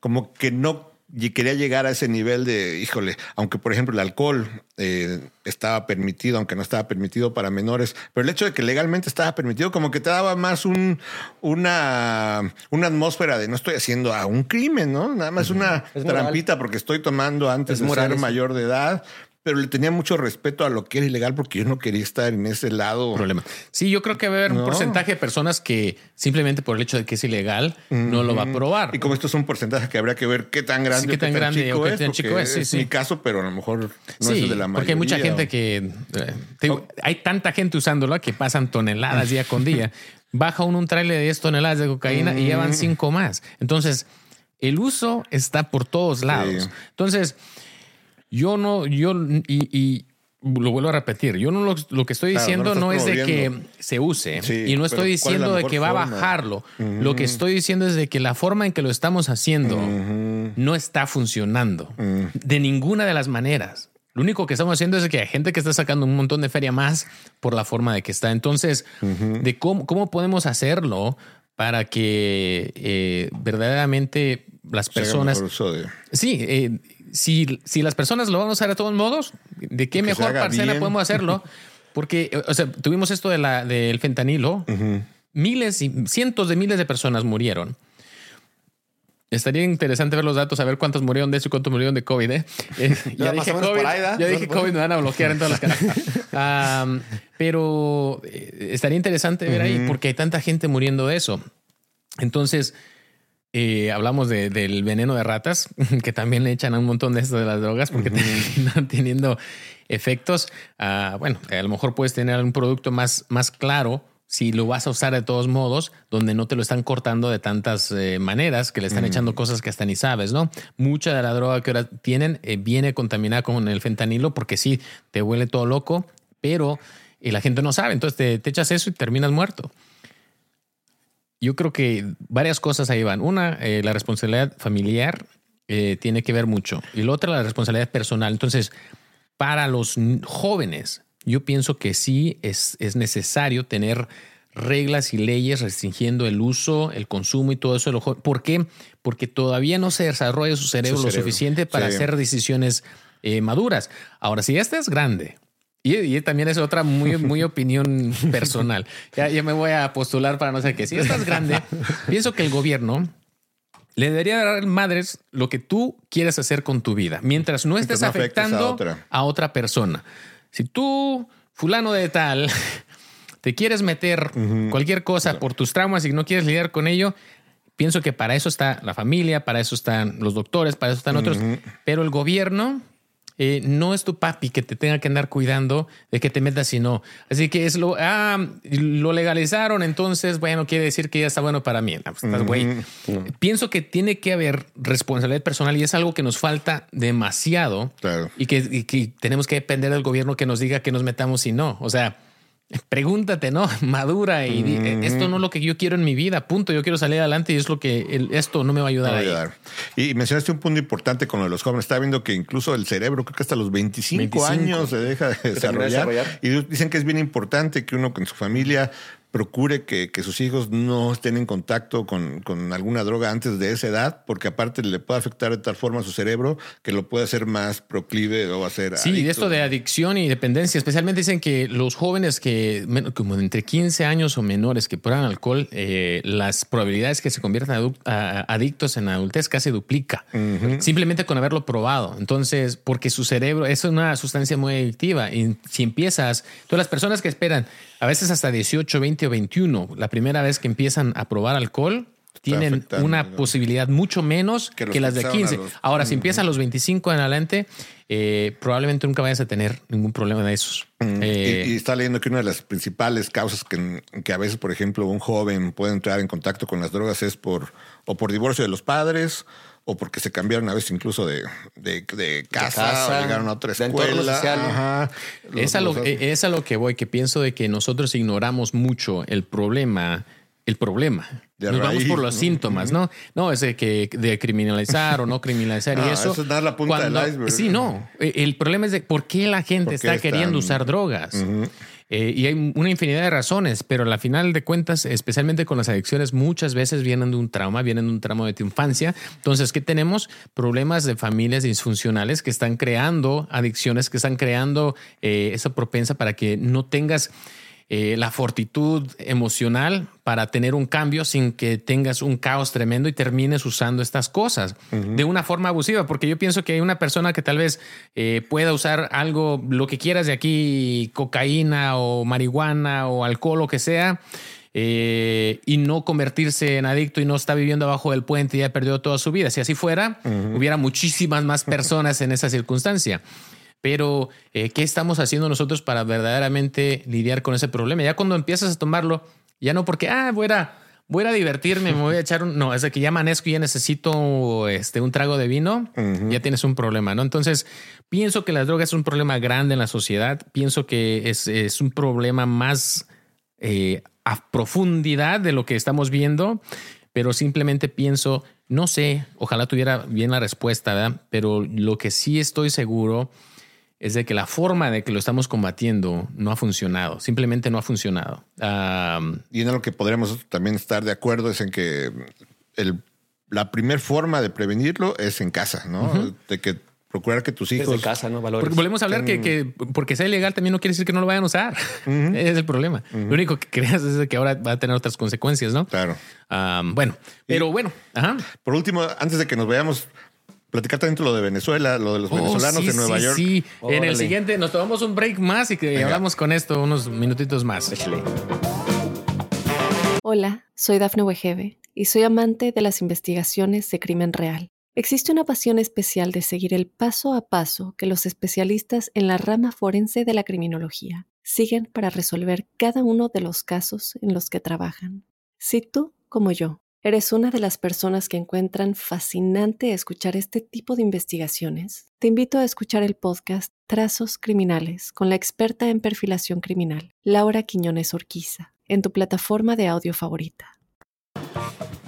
como que no y quería llegar a ese nivel de, híjole, aunque por ejemplo el alcohol eh, estaba permitido, aunque no estaba permitido para menores, pero el hecho de que legalmente estaba permitido, como que te daba más un, una, una atmósfera de no estoy haciendo a un crimen, ¿no? Nada más una trampita porque estoy tomando antes de ser mayor de edad pero le tenía mucho respeto a lo que era ilegal porque yo no quería estar en ese lado. Problema. Sí, yo creo que va a haber un porcentaje de personas que simplemente por el hecho de que es ilegal no lo va a probar. Y como esto es un porcentaje que habría que ver qué tan grande, qué tan, grande chico es, tan chico es, sí, mi caso, pero a lo mejor no es de la mayoría. Porque hay mucha gente que eh, hay tanta gente usándola que pasan toneladas día con día. Baja uno un trailer de 10 toneladas de cocaína y llevan cinco más. Entonces, el uso está por todos lados. Entonces, yo no, yo, y, lo vuelvo a repetir, yo no lo, lo que estoy Claro, diciendo no es de que se use Sí, y no estoy ¿cuál es la diciendo de que va a bajarlo. Lo que estoy diciendo es de que la forma en que lo estamos haciendo no está funcionando. De ninguna de las maneras. Lo único que estamos haciendo es que hay gente que está sacando un montón de feria más por la forma de que está. Entonces, de cómo, cómo podemos hacerlo para que eh, verdaderamente las personas Sí, eh, si, si las personas lo van a usar de todos modos, ¿de qué se mejor parcela podemos hacerlo? Porque, o sea, tuvimos esto de la, del fentanilo. Miles y cientos de miles de personas murieron. Estaría interesante ver los datos, a ver cuántos murieron de eso y cuántos murieron de COVID. ¿eh? Eh, ya dije COVID, ahí, ya dije. COVID, me van a bloquear en todas las caras. Am, pero eh, estaría interesante ver ahí porque hay tanta gente muriendo de eso. Entonces, eh, hablamos de- del veneno de ratas, que también le echan a un montón de esto de las drogas porque terminan teniendo efectos. Ah, bueno, a lo mejor puedes tener un producto más, más claro si lo vas a usar de todos modos, donde no te lo están cortando de tantas eh, maneras, que le están echando cosas que hasta ni sabes, ¿no? Mucha de la droga que ahora tienen eh, viene contaminada con el fentanilo porque sí, te huele todo loco, pero eh, la gente no sabe, entonces te, te echas eso y terminas muerto. Yo creo que varias cosas ahí van. Una, eh, la responsabilidad familiar eh, tiene que ver mucho. Y la otra, la responsabilidad personal. Entonces, para los jóvenes, yo pienso que sí es, es necesario tener reglas y leyes restringiendo el uso, el consumo y todo eso. de los jóvenes. ¿Por qué? Porque todavía no se desarrolla su cerebro, Su lo suficiente para Sí. hacer decisiones eh, maduras. Ahora, si ya estás grande, y, y también es otra muy, muy opinión personal. Ya, ya me voy a postular para no sé qué. Si estás grande, pienso que el gobierno le debería dar madres lo que tú quieres hacer con tu vida, mientras no estés no afectes a afectando otra. a otra persona. Si tú, fulano de tal, te quieres meter cualquier cosa por tus traumas y no quieres lidiar con ello, pienso que para eso está la familia, para eso están los doctores, para eso están otros, pero el gobierno eh, no es tu papi que te tenga que andar cuidando de que te metas y no. Así que es lo, ah, lo legalizaron, entonces, bueno, quiere decir que ya está bueno para mí. No, pues, estás güey. Pienso que tiene que haber responsabilidad personal y es algo que nos falta demasiado Claro. y que, y que tenemos que depender del gobierno que nos diga que nos metamos y no. O sea, pregúntate, ¿no? Madura y di, esto no es lo que yo quiero en mi vida. Punto. Yo quiero salir adelante y es lo que el- esto no me va a ayudar No va a ayudar. Y mencionaste un punto importante con lo de los jóvenes. Estaba viendo que incluso el cerebro, creo que hasta los 25, 25. años se deja de termina de desarrollar. desarrollar. Y dicen que es bien importante que uno con su familia procure que, que sus hijos no estén en contacto con, con alguna droga antes de esa edad, porque aparte le puede afectar de tal forma a su cerebro que lo puede hacer más proclive o hacer Sí, de esto de adicción y dependencia, especialmente dicen que los jóvenes que, como de entre 15 años o menores que prueban alcohol, eh, las probabilidades que se conviertan a- adictos en adultez casi duplica, simplemente con haberlo probado. Entonces, porque su cerebro es una sustancia muy adictiva y si empiezas, todas las personas que esperan, a veces hasta 18, 20 o 21, la primera vez que empiezan a probar alcohol, tienen una ¿no? posibilidad mucho menos Que las de empezaron a 15. los- Ahora, si empiezan a los 25 en adelante, eh, probablemente nunca vayas a tener ningún problema de esos. Eh, y, y está leyendo que una de las principales causas que, que a veces, por ejemplo, un joven puede entrar en contacto con las drogas es por o por divorcio de los padres o porque se cambiaron a veces incluso de, de, de casa, casa, o llegaron a otra escuela. social. Ajá. es, a lo, es a lo que voy, que pienso de que nosotros ignoramos mucho el problema, el problema. De Nos vamos por los ¿no? síntomas, ¿no? No, es de que de criminalizar o no criminalizar y eso. eso es dar la punta del iceberg. Sí, no. Eh, El problema es de por qué la gente ¿Por qué está están- queriendo usar drogas. Eh, y hay una infinidad de razones, pero a la final de cuentas, especialmente con las adicciones, muchas veces vienen de un trauma, vienen de un trauma de tu infancia. Entonces, ¿qué tenemos? Problemas de familias disfuncionales que están creando adicciones, que están creando eh, esa propensa para que no tengas eh, la fortitud emocional para tener un cambio sin que tengas un caos tremendo y termines usando estas cosas de una forma abusiva. Porque yo pienso que hay una persona que tal vez eh, pueda usar algo, lo que quieras de aquí, cocaína o marihuana o alcohol, lo que sea. eh, y no convertirse en adicto y no está viviendo abajo del puente y ya perdió toda su vida. Si así fuera, hubiera muchísimas más personas en esa circunstancia. Pero, eh, ¿qué estamos haciendo nosotros para verdaderamente lidiar con ese problema? Ya cuando empiezas a tomarlo, ya no porque, ah, voy a, voy a ir a divertirme, me voy a echar un. No, es de que ya amanezco y ya necesito este, un trago de vino, ya tienes un problema, ¿no? Entonces, pienso que las drogas es un problema grande en la sociedad. Pienso que es, es un problema más eh, a profundidad de lo que estamos viendo, pero simplemente pienso, no sé, ojalá tuviera bien la respuesta, ¿verdad? Pero lo que sí estoy seguro es de que la forma de que lo estamos combatiendo no ha funcionado, simplemente no ha funcionado. y en lo que podremos también estar de acuerdo es en que el, la primera forma de prevenirlo es en casa, ¿no? De que procurar que tus hijos. Desde casa, ¿no? Valores. Porque volvemos a hablar que, que, porque sea ilegal también no quiere decir que no lo vayan a usar. es el problema. Lo único que creas es que ahora va a tener otras consecuencias, ¿no? Claro. bueno, pero bueno. Ajá. Por último, antes de que nos veamos, platicar también lo de Venezuela, lo de los Oh, venezolanos sí, en Nueva sí, York. Sí, en el siguiente nos tomamos un break más y que Venga. hablamos con esto unos minutitos más. Échale. Hola, soy Dafne Wegebe y soy amante de las investigaciones de crimen real. Existe una pasión especial de seguir el paso a paso que los especialistas en la rama forense de la criminología siguen para resolver cada uno de los casos en los que trabajan. Si tú, como yo, eres una de las personas que encuentran fascinante escuchar este tipo de investigaciones, te invito a escuchar el podcast Trazos Criminales con la experta en perfilación criminal, Laura Quiñones Orquiza, en tu plataforma de audio favorita.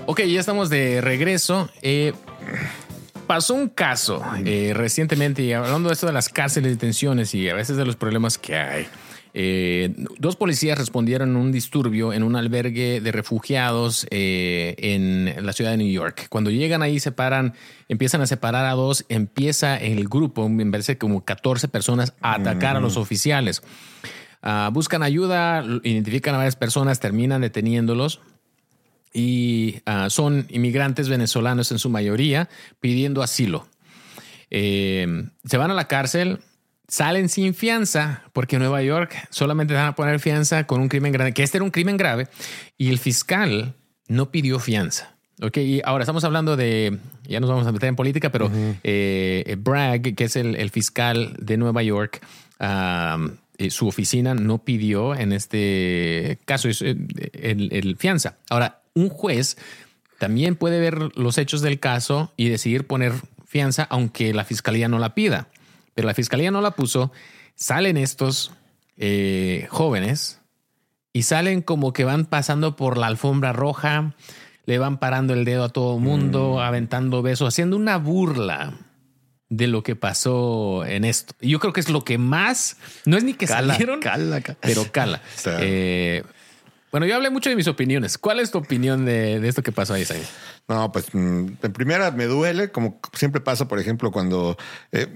Ok, ya estamos de regreso. Eh, pasó un caso eh, recientemente, y hablando de esto de las cárceles de detenciones y a veces de los problemas que hay. Eh, dos policías respondieron a un disturbio en un albergue de refugiados eh, en la ciudad de New York. Cuando llegan ahí, separan, empiezan a separar a dos, empieza el grupo, me parece como 14 personas, a atacar a los oficiales. Ah, buscan ayuda, identifican a varias personas, terminan deteniéndolos y ah, son inmigrantes venezolanos en su mayoría pidiendo asilo. Eh, se van a la cárcel, salen sin fianza, porque en Nueva York solamente van a poner fianza con un crimen grave, que este era un crimen grave, y el fiscal no pidió fianza. Ok, y ahora estamos hablando de, ya nos vamos a meter en política, pero eh, Bragg, que es el, el fiscal de Nueva York, um, eh, su oficina no pidió en este caso eh, el, el fianza. Ahora, un juez también puede ver los hechos del caso y decidir poner fianza aunque la fiscalía no la pida. Pero la fiscalía no la puso. Salen estos eh, jóvenes y salen como que van pasando por la alfombra roja, le van parando el dedo a todo mundo, aventando besos, haciendo una burla de lo que pasó en esto. Yo creo que es lo que más, no es ni que Cala, salieron, cala, cala. pero cala. Está. Eh, bueno, yo hablé mucho de mis opiniones. ¿Cuál es tu opinión de, de esto que pasó ahí, Isaías? No, pues mm, en primera me duele, como siempre pasa, por ejemplo, cuando eh,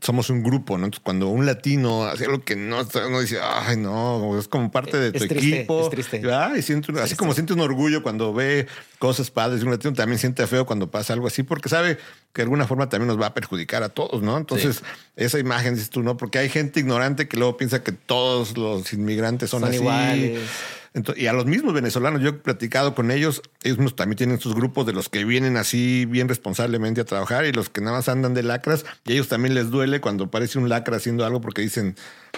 somos un grupo, ¿no? Entonces, cuando un latino hace algo que no, uno dice, ay, no, es como parte de tu Es triste, equipo. es triste. ¿verdad? Y siente, así como siente un orgullo cuando ve cosas padres de un latino, también siente feo cuando pasa algo así, porque sabe que de alguna forma también nos va a perjudicar a todos, ¿no? Entonces, esa imagen, dices tú, ¿no? Porque hay gente ignorante que luego piensa que todos los inmigrantes son, Son así. iguales. Y a los mismos venezolanos, yo he platicado con ellos, ellos mismos también tienen sus grupos de los que vienen así bien responsablemente a trabajar y los que nada más andan de lacras, y a ellos también les duele cuando aparece un lacra haciendo algo porque dicen,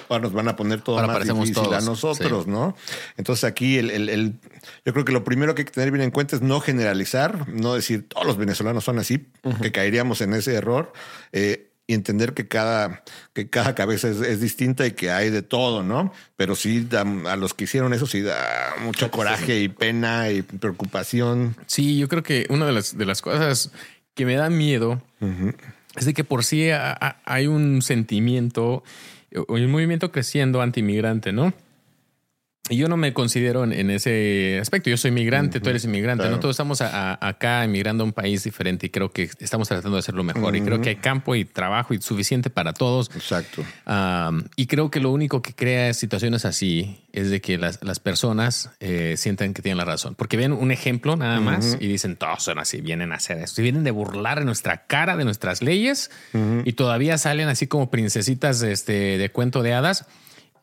ahora nos van a poner todo Ahora más difícil a nosotros, sí. ¿no? Entonces aquí el, el- el- yo creo que lo primero que hay que tener bien en cuenta es no generalizar, no decir todos los venezolanos son así, que caeríamos en ese error. eh, y entender que cada, que cada cabeza es, es distinta y que hay de todo, ¿no? Pero sí, da- a los que hicieron eso sí da mucho coraje y pena y preocupación. Sí, yo creo que una de las, de las cosas que me da miedo es de que por sí ha- ha- hay un sentimiento o un movimiento creciendo anti-inmigrante, ¿no? Y yo no me considero en, en ese aspecto. Yo soy inmigrante, tú eres inmigrante, claro. ¿no? Todos estamos a- a- acá emigrando a un país diferente y creo que estamos tratando de hacerlo mejor. Y creo que hay campo y trabajo y suficiente para todos. Exacto. Um, y creo que lo único que crea situaciones así es de que las, las personas eh, sientan que tienen la razón. Porque ven un ejemplo nada más y dicen, todos son así, vienen a hacer esto. Y vienen de burlar en nuestra cara de nuestras leyes y todavía salen así como princesitas este, de cuento de hadas.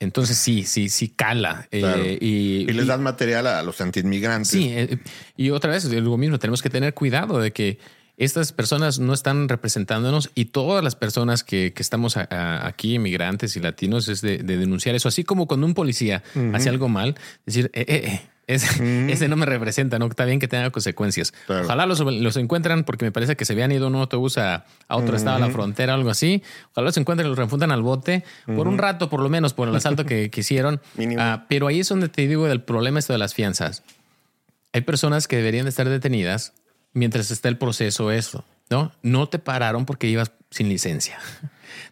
Entonces sí, sí, sí cala. Eh, y, Y les dan material a los antiinmigrantes. Sí, eh, y otra vez, lo mismo, tenemos que tener cuidado de que estas personas no están representándonos y todas las personas que, que estamos a- a- aquí, inmigrantes y latinos, es de, de denunciar eso. Así como cuando un policía hace algo mal, decir, eh, eh, eh, ese, ese no me representa, ¿no? Está bien que tenga consecuencias. Claro. Ojalá los, los encuentran porque me parece que se habían ido en un autobús a, a otro estado, a la frontera o algo así. Ojalá los encuentren y los refundan al bote por un rato, por lo menos, por el asalto que, que hicieron. Ah, pero ahí es donde te digo del problema esto de las fianzas. Hay personas que deberían de estar detenidas mientras está el proceso eso, ¿no? No te pararon porque ibas sin licencia.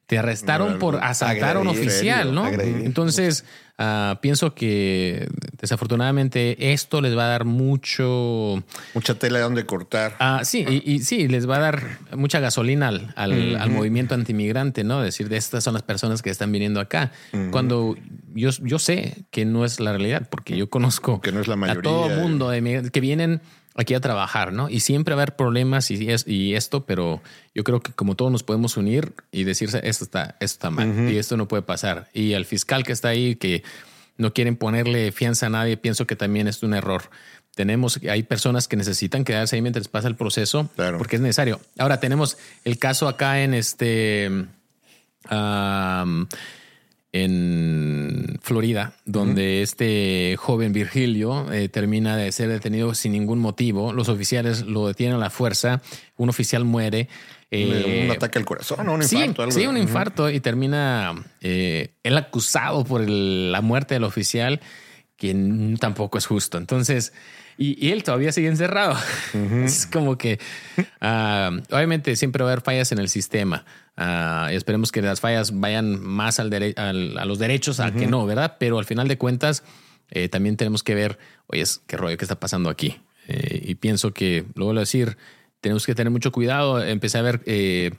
Te arrestaron por asaltar a un oficial, ¿no? agredir. Entonces, ah, pienso que desafortunadamente esto les va a dar mucho... Mucha tela de donde cortar. Ah, sí, y, y sí, les va a dar mucha gasolina al, al, al movimiento antimigrante, ¿no? Decir, de estas son las personas que están viniendo acá. Cuando yo, yo sé que no es la realidad, porque yo conozco Que no es la a mayoría. todo mundo de migrantes que vienen aquí a trabajar, ¿no? Y siempre va a haber problemas y, es- y esto, pero yo creo que como todos nos podemos unir y decirse, esto está, esto está mal y esto no puede pasar. Y al fiscal que está ahí, que no quieren ponerle fianza a nadie, pienso que también es un error. Tenemos, hay personas que necesitan quedarse ahí mientras pasa el proceso Claro. porque es necesario. Ahora tenemos el caso acá en este, am, en Florida, donde este joven Virgilio eh, termina de ser detenido sin ningún motivo. Los oficiales lo detienen a la fuerza. Un oficial muere. Eh, un ataque al corazón un sí, infarto. algo. sí, un infarto y termina eh, él acusado por el- la muerte del oficial, quien tampoco es justo. Entonces, y, y él todavía sigue encerrado. Es como que, ah, obviamente, siempre va a haber fallas en el sistema. Y esperemos que las fallas vayan más al dere- al- a los derechos a que no, ¿verdad? Pero al final de cuentas, eh, también tenemos que ver, oye, es- qué rollo que está pasando aquí. Eh, y pienso que, lo vuelvo a decir, tenemos que tener mucho cuidado. Empecé a ver eh,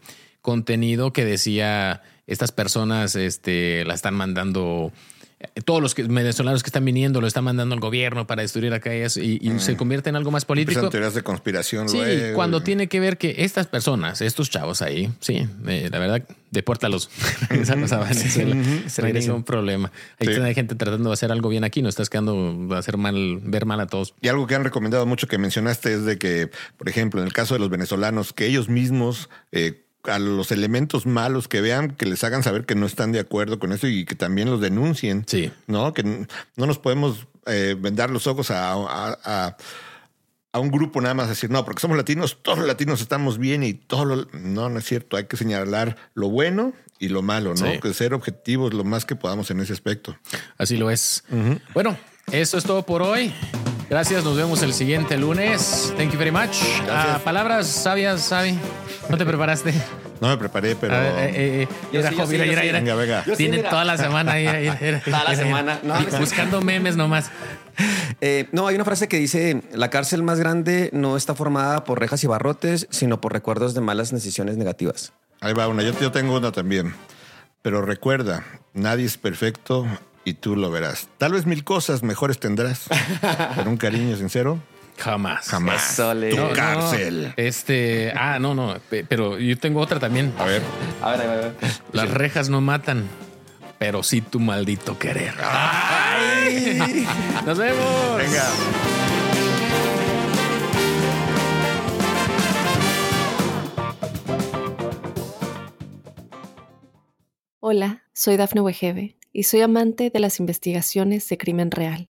contenido que decía estas personas este, la están mandando. Eh, Todos los que- venezolanos que están viniendo lo están mandando al gobierno para destruir acá y, y, se convierte en algo más político. Empiezan teorías de conspiración. Sí, luego. cuando tiene que ver que estas personas, estos chavos ahí, sí, eh, la verdad, depórtalos. Regrésalos a Venezuela. No hay ningún problema. Sí. hay gente tratando de hacer algo bien aquí, no estás quedando a hacer mal, ver mal a todos. Y algo que han recomendado mucho que mencionaste es de que, por ejemplo, en el caso de los venezolanos, que ellos mismos eh, a los elementos malos que vean, que les hagan saber que no están de acuerdo con eso y que también los denuncien. Sí. ¿No? Que no nos podemos eh, vendar los ojos a, a- a- a un grupo nada más decir, no, porque somos latinos, todos los latinos estamos bien y todo lo... No, no es cierto. Hay que señalar lo bueno y lo malo, ¿no? Sí. Que ser objetivos lo más que podamos en ese aspecto. Así lo es. Bueno, eso es todo por hoy. Gracias, nos vemos el siguiente lunes. Thank you very much. Ah, palabras sabias, Sabi. ¿No te preparaste? No me preparé, pero... A ver, eh, eh, eh, Yo mira, sí, yo yo sí. mira. Venga, venga. Yo Tiene toda la semana ahí. Toda la semana. No, buscando memes nomás. Eh, no, hay una frase que dice, la cárcel más grande no está formada por rejas y barrotes, sino por recuerdos de malas decisiones negativas. Ahí va una. Yo, yo tengo una también. Pero recuerda, nadie es perfecto y tú lo verás. Tal vez mil cosas mejores tendrás, pero un cariño sincero, Jamás. jamás. Eso, le- tu No, no, cárcel. este, ah, no, no, pe- pero yo tengo otra también. A ver. A ver, a ver, a ver. Las rejas no matan, pero sí tu maldito querer. ¡Ay! Nos vemos. Venga. Hola, soy Dafne Wegebe y soy amante de las investigaciones de crimen real.